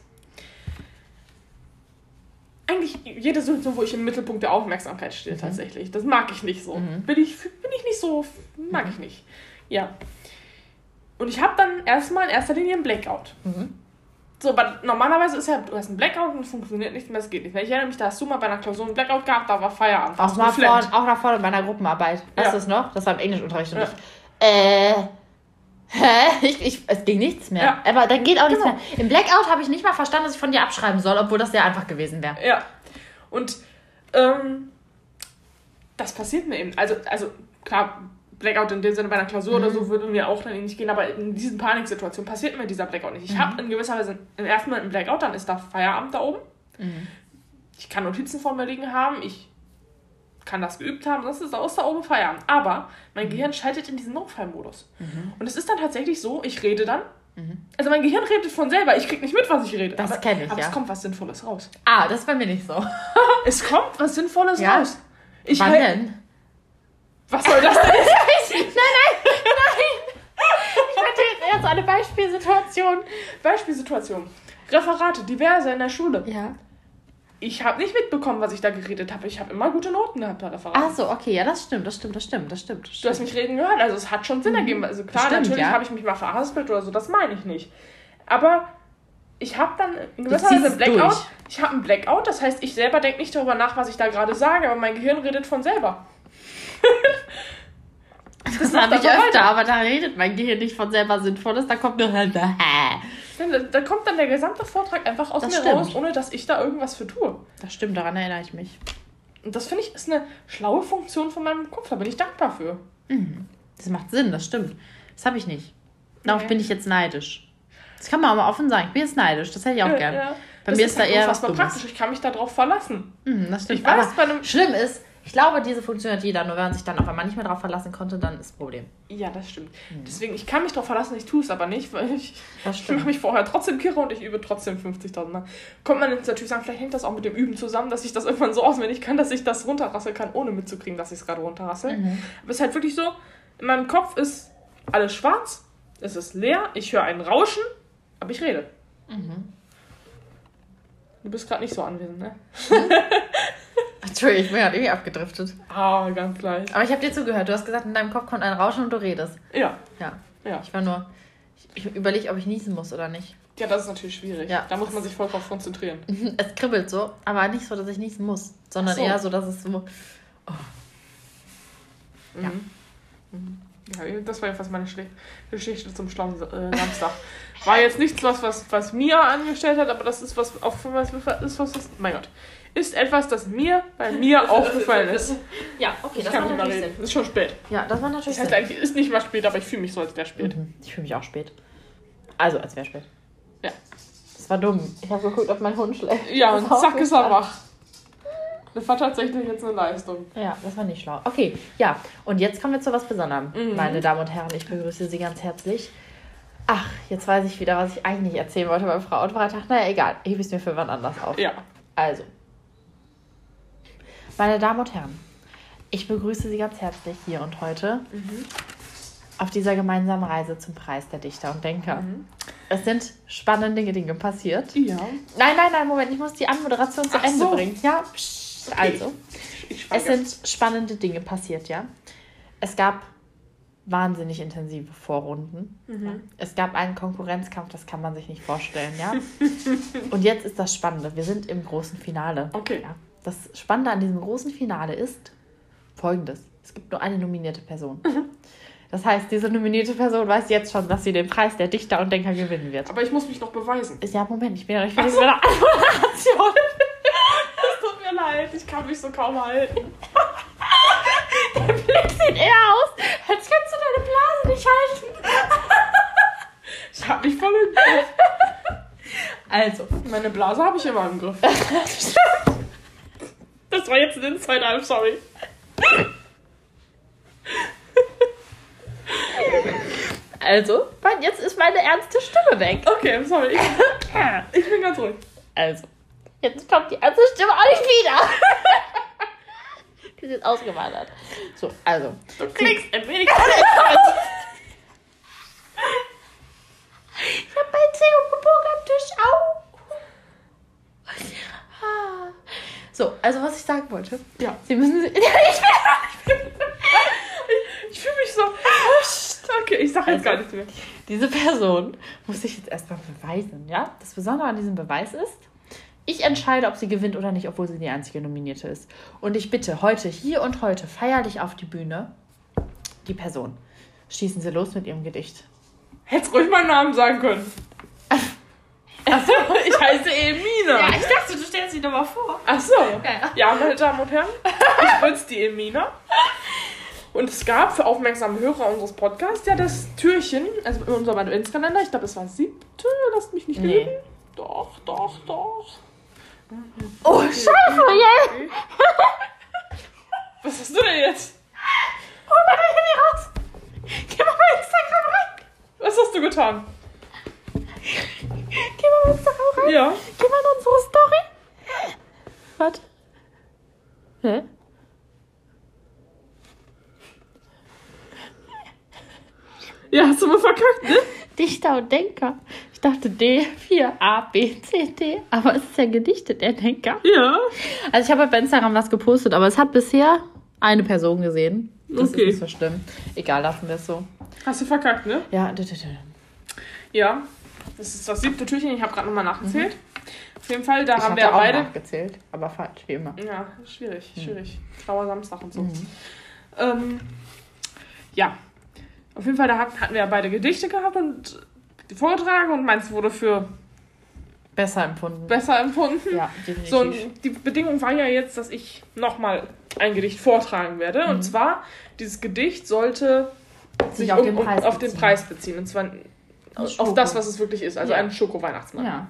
Eigentlich jede Situation, wo ich im Mittelpunkt der Aufmerksamkeit stehe, tatsächlich. Das mag ich nicht so. Bin, ich, bin ich nicht so, mag ich nicht. Ja. Und ich habe dann erstmal in erster Linie einen Blackout. So, aber normalerweise ist ja, du hast einen Blackout und es funktioniert nichts mehr, es geht nicht mehr. Ich erinnere mich, da hast du mal bei einer Klausur einen Blackout gehabt, da war Feierabend. Auch, Hast mal vor, auch nach vorne bei einer Gruppenarbeit. Weißt Ja. du es noch? Das war im Englischunterricht. Und Ja. ich, äh, hä? Ich, ich, es ging nichts mehr. Ja. Aber dann geht auch nichts Genau. mehr. Im Blackout habe ich nicht mal verstanden, dass ich von dir abschreiben soll, obwohl das sehr einfach gewesen wäre. Ja. Und ähm, das passiert mir eben. Also, also klar, Blackout in dem Sinne bei einer Klausur oder so würde mir auch dann nicht gehen, aber in diesen Paniksituationen passiert mir dieser Blackout nicht. Ich habe in gewisser Weise im ersten Moment einen Blackout, dann ist da Feierabend da oben. Ich kann Notizen vor mir liegen haben, ich kann das geübt haben, sonst ist aus da oben Feierabend. Aber mein Gehirn schaltet in diesen Notfallmodus. Und es ist dann tatsächlich so, ich rede dann. Also mein Gehirn redet von selber, ich krieg nicht mit, was ich rede. Das aber, kenn ich, aber ja. es kommt was Sinnvolles raus. Ah, das ist bei mir nicht so. [laughs] Es kommt was Sinnvolles Ja? raus. Ich Wann halt- denn? Was soll das denn? Nein, nein, nein. Ich hatte jetzt eine Beispielsituation. Beispielsituation. Referate, diverse in der Schule. Ja. ich habe nicht mitbekommen, was ich da geredet habe. Ich habe immer gute Noten gehabt bei Referaten. Ach so, okay, ja, das stimmt, das stimmt, das stimmt, das stimmt. Das Du hast mich reden gehört, also es hat schon Sinn ergeben. Also klar, Stimmt, natürlich ja. habe ich mich mal verhaspelt oder so, das meine ich nicht. Aber ich habe dann in gewisser Weise einen Blackout. durch. Ich habe einen Blackout, das heißt, ich selber denke nicht darüber nach, was ich da gerade sage, aber mein Gehirn redet von selber. [laughs] Das habe ich aber öfter, weiter. aber da redet mein Gehirn nicht von selber Sinnvolles, da kommt nur [laughs] Dann- Da, da kommt dann der gesamte Vortrag einfach aus Das mir stimmt. raus, ohne dass ich da irgendwas für tue. Das stimmt, daran erinnere ich mich. Und das finde ich ist eine schlaue Funktion von meinem Kopf, da bin ich dankbar für. Das macht Sinn, das stimmt. Das habe ich nicht. Darauf Nee. bin ich jetzt neidisch. Das kann man auch mal offen sagen. Ich bin jetzt neidisch, das hätte ich auch Ja, gern. ja. Bei Das mir ist da halt eher was praktisch. Ich kann mich darauf verlassen. Mhm, das stimmt. Ich weiß, aber schlimm ist, ich glaube, diese Funktion hat jeder, nur wenn man sich dann auf einmal nicht mehr darauf verlassen konnte, dann ist das Problem. Ja, das stimmt. Deswegen, ich kann mich darauf verlassen, ich tue es aber nicht, weil ich, ich mache mich vorher trotzdem kirre und ich übe trotzdem 50.000 Mal. Kommt man jetzt natürlich sagen, vielleicht hängt das auch mit dem Üben zusammen, dass ich das irgendwann so auswendig kann, dass ich das runterrasseln kann, ohne mitzukriegen, dass ich es gerade runterrassel. Mhm. Aber es ist halt wirklich so, in meinem Kopf ist alles schwarz, es ist leer, ich höre ein Rauschen, aber ich rede. Mhm. Du bist gerade nicht so anwesend, ne? [laughs] Entschuldigung, ich bin gerade irgendwie abgedriftet. Ah, ganz leicht. Aber ich habe dir zugehört. Du hast gesagt, in deinem Kopf kommt ein Rauschen und du redest. Ja, Ja. ja. Ich war nur. Ich, ich überlege, ob ich niesen muss oder nicht. Ja, das ist natürlich schwierig. Ja. Da muss man sich voll drauf konzentrieren. [laughs] Es kribbelt so, aber nicht so, dass ich niesen muss, sondern so. eher so, dass es so. Ja. Mhm. Mhm. Ja, das war ja fast meine Geschichte zum schlauen äh, Samstag. [laughs] War jetzt nichts, was, was, was Mia angestellt hat, aber das ist was, auch was, ist was, was, mein Gott, ist etwas, das mir bei mir [laughs] aufgefallen ist. Ja, okay, Ich das kann war nicht mehr natürlich reden. Sinn. Ist schon spät. Ja, das war natürlich Das heißt Sinn. eigentlich, ist nicht mal spät, aber ich fühle mich so, als wäre spät. Mhm. Ich fühle mich auch spät. Also, als wäre spät. Ja. Das war dumm. Ich habe geguckt, ob mein Hund schläft. Ja, Das und zack ist er wach. Das war tatsächlich jetzt eine Leistung. Ja, das war nicht schlau. Okay, ja. Und jetzt kommen wir zu was Besonderem. Mhm. Meine Damen und Herren, ich begrüße Sie ganz herzlich. Ach, jetzt weiß ich wieder, was ich eigentlich erzählen wollte beim Frauenfreitag. Naja, egal. Ich es mir für wann anders auf. Ja. Also, meine Damen und Herren, ich begrüße Sie ganz herzlich hier und heute auf dieser gemeinsamen Reise zum Preis der Dichter und Denker. Es sind spannende Dinge passiert. Ja. Nein, nein, nein, Moment, ich muss die Anmoderation zu Ach Ende so. bringen. Ja, psch, also. Ich Es sind spannende Dinge passiert, ja. Es gab wahnsinnig intensive Vorrunden. Mhm. Ja. Es gab einen Konkurrenzkampf, das kann man sich nicht vorstellen, ja. [laughs] Und jetzt ist das Spannende. Wir sind im großen Finale. Okay. Ja. Das Spannende an diesem großen Finale ist folgendes. Es gibt nur eine nominierte Person. Das heißt, diese nominierte Person weiß jetzt schon, dass sie den Preis der Dichter und Denker gewinnen wird. Aber ich muss mich noch beweisen. Ist ja, Moment, ich bin ja noch nicht fertig mit der Anmoderation. Es [laughs] tut mir leid, ich kann mich so kaum halten. [laughs] Der Blick sieht eher aus, als kannst du deine Blase nicht halten. [laughs] Ich hab mich voll im Griff. Also, Meine Blase habe ich immer im Griff. [laughs] Das war jetzt ein Insider, I'm sorry. also, jetzt ist meine ernste Stimme weg. Okay, I'm sorry. [laughs] Ich bin ganz ruhig. Also, jetzt kommt die ernste Stimme auch nicht wieder. [laughs] Die sind ausgewandert. So, also. Du klingst ein wenig. [laughs] Ich hab mein Theo-Gebog am Tisch. Au. Ah. So, also was ich sagen wollte. Ja. Sie müssen sich. [laughs] Ich fühle mich so. Okay, ich sag jetzt Also. gar nichts mehr. Diese Person muss sich jetzt erstmal beweisen, ja? Das Besondere an diesem Beweis ist, ich entscheide, ob sie gewinnt oder nicht, obwohl sie die einzige Nominierte ist. Und ich bitte heute, hier und heute, feierlich auf die Bühne, die Person. Schießen Sie los mit Ihrem Gedicht. Hättest ruhig meinen Namen sagen können. [laughs] ich heiße Emina. ich dachte, du stellst sie doch mal vor. Ach so. Ja. Ja, meine Damen und Herren, ich bin's, die Emina. Und es gab für aufmerksame Hörer unseres Podcasts ja das Türchen, also in unserem Adventskalender, ich glaube, es war siebte, lasst mich nicht Nee. lügen. Doch, doch, doch. Oh, Scheiße, yeah. [laughs] Was hast du denn jetzt? Hol mal dein Handy raus. Geh mal bei Instagram rein. Was hast du getan? Geh mal bei Instagram rein. Ja. Geh mal in unsere Story. Warte. Hä? Ja, hast du mal verkackt, ne? Dichter und Denker. Ich dachte D, 4, A, B, C, D. Aber es ist ja gedichtet, der Denker. Ja. Also ich habe bei Instagram was gepostet, aber es hat bisher eine Person gesehen. Das Okay. ist nicht so schlimm. Egal, lassen wir es so. Hast du verkackt, ne? Ja, Ja. Das ist das siebte Türchen. Ich habe gerade nochmal nachgezählt. Auf jeden Fall, da ich haben wir auch beide. nachgezählt, aber falsch, wie immer. Ja, schwierig, schwierig. Grauer Samstag und so. Mhm. Ähm, ja. Auf jeden Fall, da hatten, hatten wir ja beide Gedichte gehabt und die vorgetragen und meins wurde für Besser empfunden. besser empfunden. ja, definitiv. So, und die Bedingung war ja jetzt, dass ich nochmal ein Gedicht vortragen werde. Mhm. Und zwar, dieses Gedicht sollte sich Sich auf um, den Preis auf den beziehen. Preis beziehen. Und zwar auf das, was es wirklich ist. Also Ja. ein Schoko-Weihnachtsmann. ja.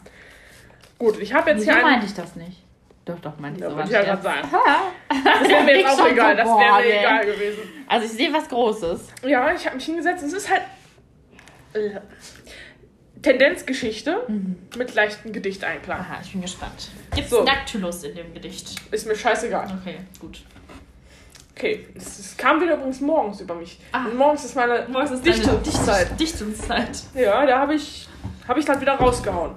Gut, ich habe jetzt Wieso hier einen. meinte ich das nicht? Doch, doch, meinte ich Ja, so. ich ja ein gerade sagen. [laughs] Das wäre mir jetzt auch egal. so, Das wäre mir nee. egal gewesen. Also ich sehe was Großes. Ja, ich habe mich hingesetzt. Es ist halt Tendenzgeschichte mit leichten Gedichteinklang. Aha, ich bin gespannt. Gibt es So. Dactylus in dem Gedicht? Ist mir scheißegal. Okay, gut. Okay, es, es kam wieder übrigens morgens über mich. Ah. Morgens ist meine Dichtungszeit. Dichtungszeit. Ja, da habe ich, hab ich dann wieder rausgehauen.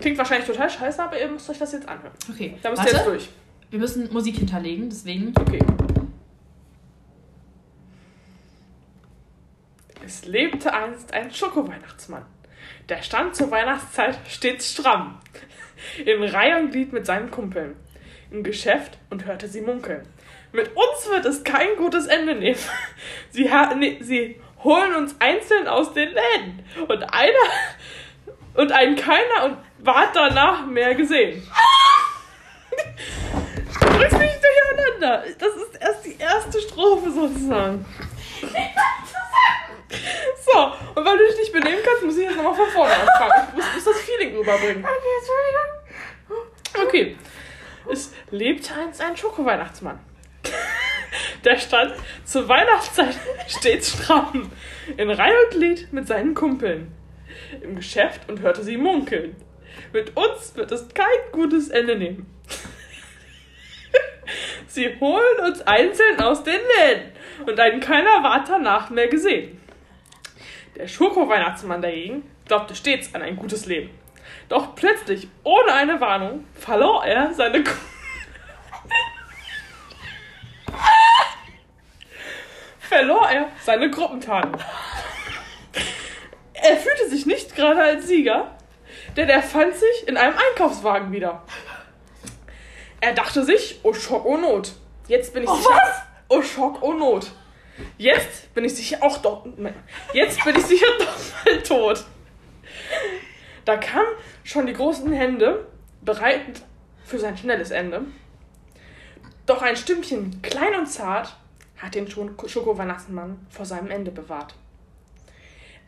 Klingt wahrscheinlich total scheiße, aber ihr müsst euch das jetzt anhören. Okay, Da müsst ihr warte. jetzt durch. Wir müssen Musik hinterlegen, deswegen. Okay. Es lebte einst ein Schoko-Weihnachtsmann. Der stand zur Weihnachtszeit stets stramm. In Reihe und Glied mit seinen Kumpeln. Im Geschäft und hörte sie munkeln. Mit uns wird es kein gutes Ende nehmen. Sie, nee, sie holen uns einzeln aus den Läden. Und einer und ein keiner und ward danach mehr gesehen. Du bringst mich durcheinander. Das ist erst die erste Strophe sozusagen. [laughs] So, und weil du dich nicht benehmen kannst, muss ich jetzt nochmal von vorne anfangen. Ich muss, muss das Feeling rüberbringen. Okay, Entschuldigung. Okay. Es lebte einst ein Schoko-Weihnachtsmann. [laughs] Der stand zur Weihnachtszeit [laughs] stets stramm, in Reihe und Glied mit seinen Kumpeln. Im Geschäft und hörte sie munkeln. Mit uns wird es kein gutes Ende nehmen. Sie holen uns einzeln aus den Läden und ein keiner ward danach mehr gesehen. Der Schoko-Weihnachtsmann dagegen glaubte stets an ein gutes Leben. Doch plötzlich, ohne eine Warnung, verlor er seine Gru [laughs] verlor er seine Gruppentarnung. Er fühlte sich nicht gerade als Sieger, denn er fand sich in einem Einkaufswagen wieder. Er dachte sich, oh Schock, oh Not. Jetzt bin ich sicher. was? Oh Schock, oh Not. Jetzt bin ich sicher auch doch. Jetzt bin ich sicher doch mal tot. Da kamen schon die großen Hände, bereit für sein schnelles Ende. Doch ein Stümpchen, klein und zart, hat den Schoko-Weihnachtsmann vor seinem Ende bewahrt.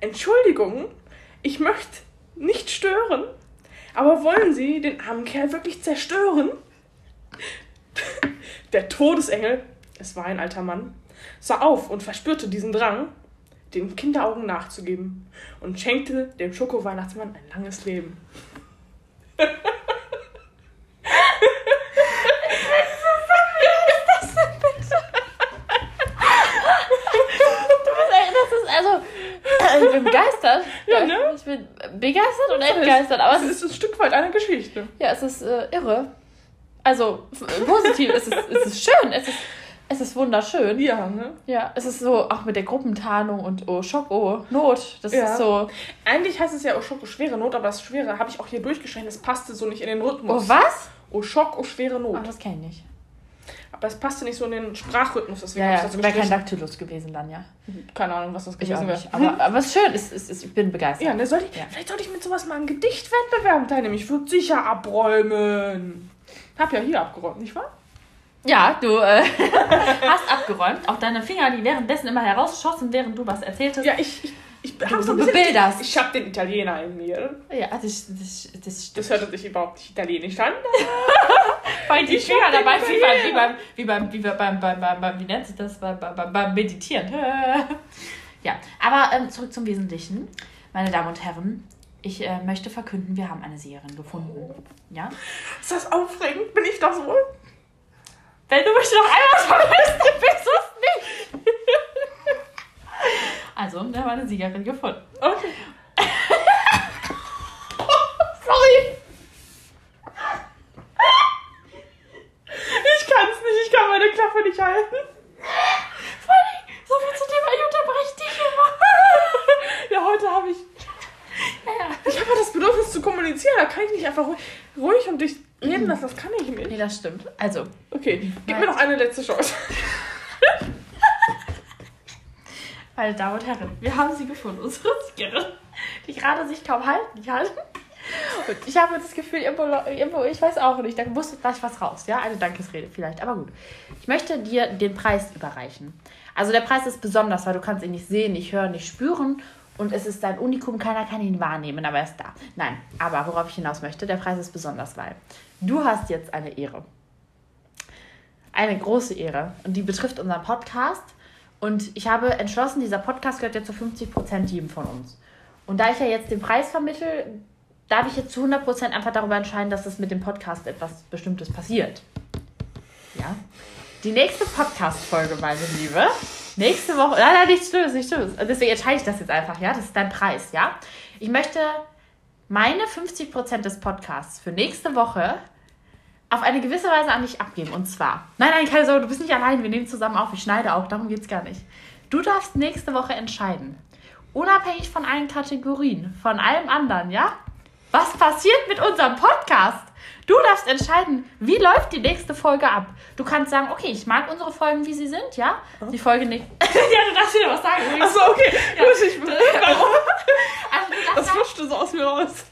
Entschuldigung, ich möchte nicht stören, aber wollen Sie den armen Kerl wirklich zerstören? Der Todesengel, es war ein alter Mann, sah auf und verspürte diesen Drang, den Kinderaugen nachzugeben und schenkte dem Schoko-Weihnachtsmann ein langes Leben. Ist also. Ich bin begeistert. Ja, ne? Ich bin begeistert und entgeistert. Aber Es es ist, ist ein Stück weit eine Geschichte. ja, es ist äh, irre. Also, positiv. es, ist, es ist schön. Es ist, es ist wunderschön. Ja, ne? Ja, es ist so, auch mit der Gruppentarnung und oh, Schock, oh, Not. Das Ja. ist so. Eigentlich heißt es ja oh Schoko schwere Not, aber das Schwere habe ich auch hier durchgeschrieben. Es passte so nicht in den Oh, Rhythmus. was? Oh Schock, oh schwere Oh, Not. das kenne ich nicht. Aber es passte nicht so in den Sprachrhythmus, deswegen Ja, habe ja, ich das wäre kein. Daktylus gewesen dann, ja. Keine Ahnung, was das gewesen wäre. Aber, aber es ist schön. Es, es, es, ich bin begeistert. Ja, ne, soll ich, Ja. vielleicht sollte ich mit sowas mal einen Gedichtwettbewerb teilnehmen. Ich würde sicher abräumen. Hab ja hier abgeräumt, nicht wahr? Ja, du äh, [laughs] hast abgeräumt. Auch deine Finger, die währenddessen immer herausschossen, während du was erzähltest. Ja, ich, ich, ich hab's bisschen- bebilderst. Ich habe den Italiener in mir. Ja, das, das, das stimmt. Das hörte sich überhaupt nicht italienisch an. [laughs] bei die Ich Finger hab dabei, wie beim, wie beim, wie beim, beim, beim, beim, beim, wie nennt sich das, beim, beim, beim, beim Meditieren. [laughs] Ja, aber ähm, zurück zum Wesentlichen. Meine Damen und Herren, ich äh, möchte verkünden, wir haben eine Siegerin gefunden. Ja? Ist das aufregend? Bin ich das wohl? Wenn du mich noch einmal verlässt, dann bist du es nicht. Also, da war eine Siegerin gefunden. Okay. [laughs] Sorry. Ich kann's nicht, ich kann meine Klappe nicht halten. Sorry, so viel zu dir, dem, ich unterbreche dich immer. Ja, heute habe ich. Ja, ja. Ich habe das Bedürfnis zu kommunizieren, da kann ich nicht einfach ruhig und durch reden lassen? Das kann ich nicht. Nee, das stimmt. Also, Okay, gib mir noch eine letzte Chance. [laughs] meine Damen und Herren, wir haben sie gefunden, unsere Siegerin, die gerade sich kaum halten kann. Und ich habe das Gefühl, irgendwo, irgendwo, ich weiß auch nicht, da muss gleich was raus, ja? Eine Dankesrede vielleicht, aber gut. Ich möchte dir den Preis überreichen. Also der Preis ist besonders, weil du kannst ihn nicht sehen, nicht hören, nicht spüren und es ist ein Unikum, keiner kann ihn wahrnehmen, aber er ist da. Nein, aber worauf ich hinaus möchte, der Preis ist besonders, weil du hast jetzt eine Ehre. Eine große Ehre und die betrifft unseren Podcast und ich habe entschlossen, dieser Podcast gehört ja zu 50% jedem von uns. Und da ich ja jetzt den Preis vermittle, darf ich jetzt zu 100% einfach darüber entscheiden, dass es mit dem Podcast etwas Bestimmtes passiert. Ja. Die nächste Podcast-Folge, meine Liebe. Nächste Woche. Nein, nein, nichts Schlimmes, nichts Schlimmes. Deswegen entscheide ich das jetzt einfach, ja. Das ist dein Preis, ja. Ich möchte meine 50% des Podcasts für nächste Woche auf eine gewisse Weise an dich abgeben. Und zwar, nein, nein, keine Sorge, du bist nicht allein. Wir nehmen zusammen auf. Ich schneide auch, darum geht es gar nicht. Du darfst nächste Woche entscheiden. Unabhängig von allen Kategorien, von allem anderen, ja? Was passiert mit unserem Podcast? Du darfst entscheiden, wie läuft die nächste Folge ab. Du kannst sagen, okay, ich mag unsere Folgen, wie sie sind, ja? Die Folge nicht. [laughs] ja, du darfst wieder was sagen. übrigens. Achso, okay. Ja. Gut, ich [laughs] warum? [laughs] Also, du Das sagen, fluschte so aus mir raus.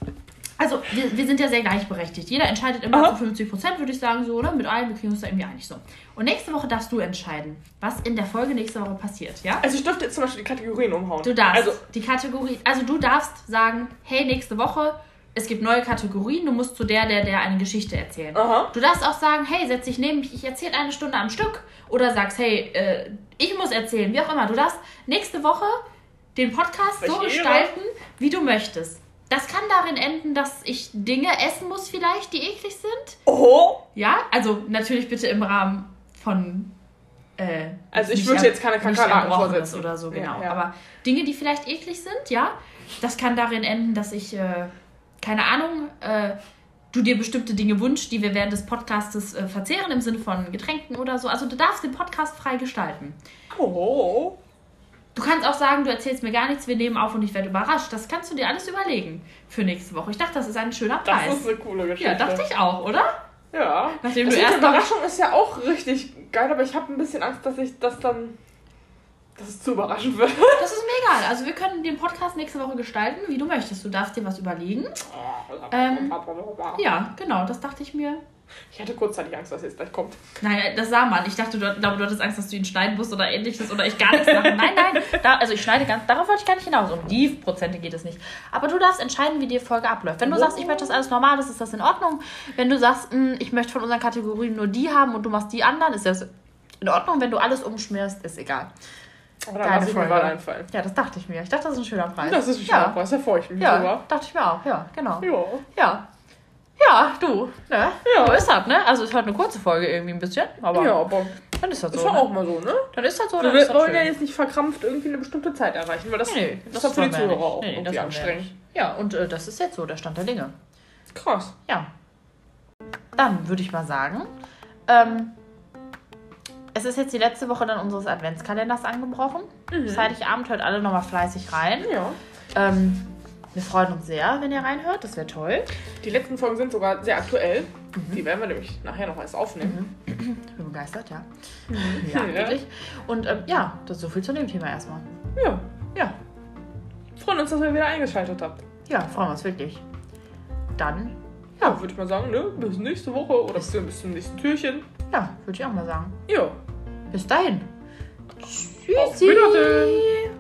also wir, wir sind ja sehr gleichberechtigt. Jeder entscheidet immer Aha. zu 50 Prozent, würde ich sagen, so, oder? Mit allen, wir kriegen uns da irgendwie einig so. Und nächste Woche darfst du entscheiden, was in der Folge nächste Woche passiert, ja? Also ich dürfte jetzt zum Beispiel die Kategorien umhauen. Du darfst Also, die Kategorie, also du darfst sagen, hey, nächste Woche, es gibt neue Kategorien, du musst zu der, der, der eine Geschichte erzählen. aha. Du darfst auch sagen, hey, setz dich neben mich, ich erzähle eine Stunde am Stück. Oder sagst, hey, äh, ich muss erzählen, wie auch immer. Du darfst nächste Woche den Podcast so Welche Ehre. gestalten, wie du möchtest. Das kann darin enden, dass ich Dinge essen muss vielleicht, die eklig sind. Oh. Ja, also natürlich bitte im Rahmen von... Äh, Also ich würde jetzt keine Kakerlaken vorsetzen. oder so, genau. Ja, ja. Aber Dinge, die vielleicht eklig sind, ja, das kann darin enden, dass ich, äh, keine Ahnung, äh, du dir bestimmte Dinge wünschst, die wir während des Podcastes äh, verzehren, im Sinne von Getränken oder so. Also du darfst den Podcast frei gestalten. Oh. Du kannst auch sagen, du erzählst mir gar nichts, wir nehmen auf und ich werde überrascht. Das kannst du dir alles überlegen für nächste Woche. Ich dachte, das ist ein schöner Das Preis. ist eine coole Geschichte. ja, dachte ich auch, oder? Ja. Nachdem Das du erst Überraschung ist ja auch richtig geil, aber ich habe ein bisschen Angst, dass ich das dann. Dass es zu überraschend wird. [laughs] Das ist mir egal. Also wir können den Podcast nächste Woche gestalten, wie du möchtest. Du darfst dir was überlegen. Ähm, Ja, genau, das dachte ich mir. Ich hatte kurzzeitig Angst, was jetzt gleich kommt. Nein, das sah man. Ich dachte, du, glaube, du hattest Angst, dass du ihn schneiden musst oder ähnliches oder ich gar nichts mache. Nein, nein. Da, also ich schneide ganz. Darauf wollte ich gar nicht hinaus. Um die Prozente geht es nicht. Aber du darfst entscheiden, wie die Folge abläuft. Wenn du sagst, ich möchte das alles normal, das ist das in Ordnung. Wenn du sagst, "Hm, ich möchte von unseren Kategorien nur die haben und du machst die anderen, ist das in Ordnung. Wenn du alles umschmierst, ist egal. Aber dann lasse ich mir mal einfallen. Ja, das dachte ich mir. Ich dachte, das ist ein schöner Preis. Das ist ein ja. schöner Preis, da freue ich mich Ja, drüber. dachte ich mir auch. Ja, genau. Ja. Ja. Ja, du. Ne? Ja. So ist das, ne? Also ist halt eine kurze Folge irgendwie ein bisschen. Aber Ja, aber dann ist das ist so. ja ne? auch mal so, ne? Dann ist das so, Wir ist das wollen ja jetzt nicht verkrampft irgendwie eine bestimmte Zeit erreichen, weil das, Nee, das ist für die wir Zuhörer auch Nee, das irgendwie wir anstrengend. Ja, und äh, das ist jetzt so der Stand der Dinge. Krass. Ja. Dann würde ich mal sagen, ähm, es ist jetzt die letzte Woche dann unseres Adventskalenders angebrochen. Mhm. Heiligabend hört alle nochmal fleißig rein. Ja. Ähm, wir freuen uns sehr, wenn ihr reinhört. Das wäre toll. Die letzten Folgen sind sogar sehr aktuell. Mhm. Die werden wir nämlich nachher noch erst aufnehmen. Ich bin begeistert, ja. Ja. [laughs] Ja, wirklich. Und ähm, ja, das ist so viel zu dem Thema erstmal. Ja. Ja, Freuen uns, dass ihr wieder eingeschaltet habt. ja, freuen wir uns wirklich. Dann, Ja, würde ich mal sagen, ne? Bis nächste Woche oder bis, bis zum nächsten Türchen. Ja, würde ich auch mal sagen. Ja. Bis dahin. Auf Tschüssi. Wiedersehen.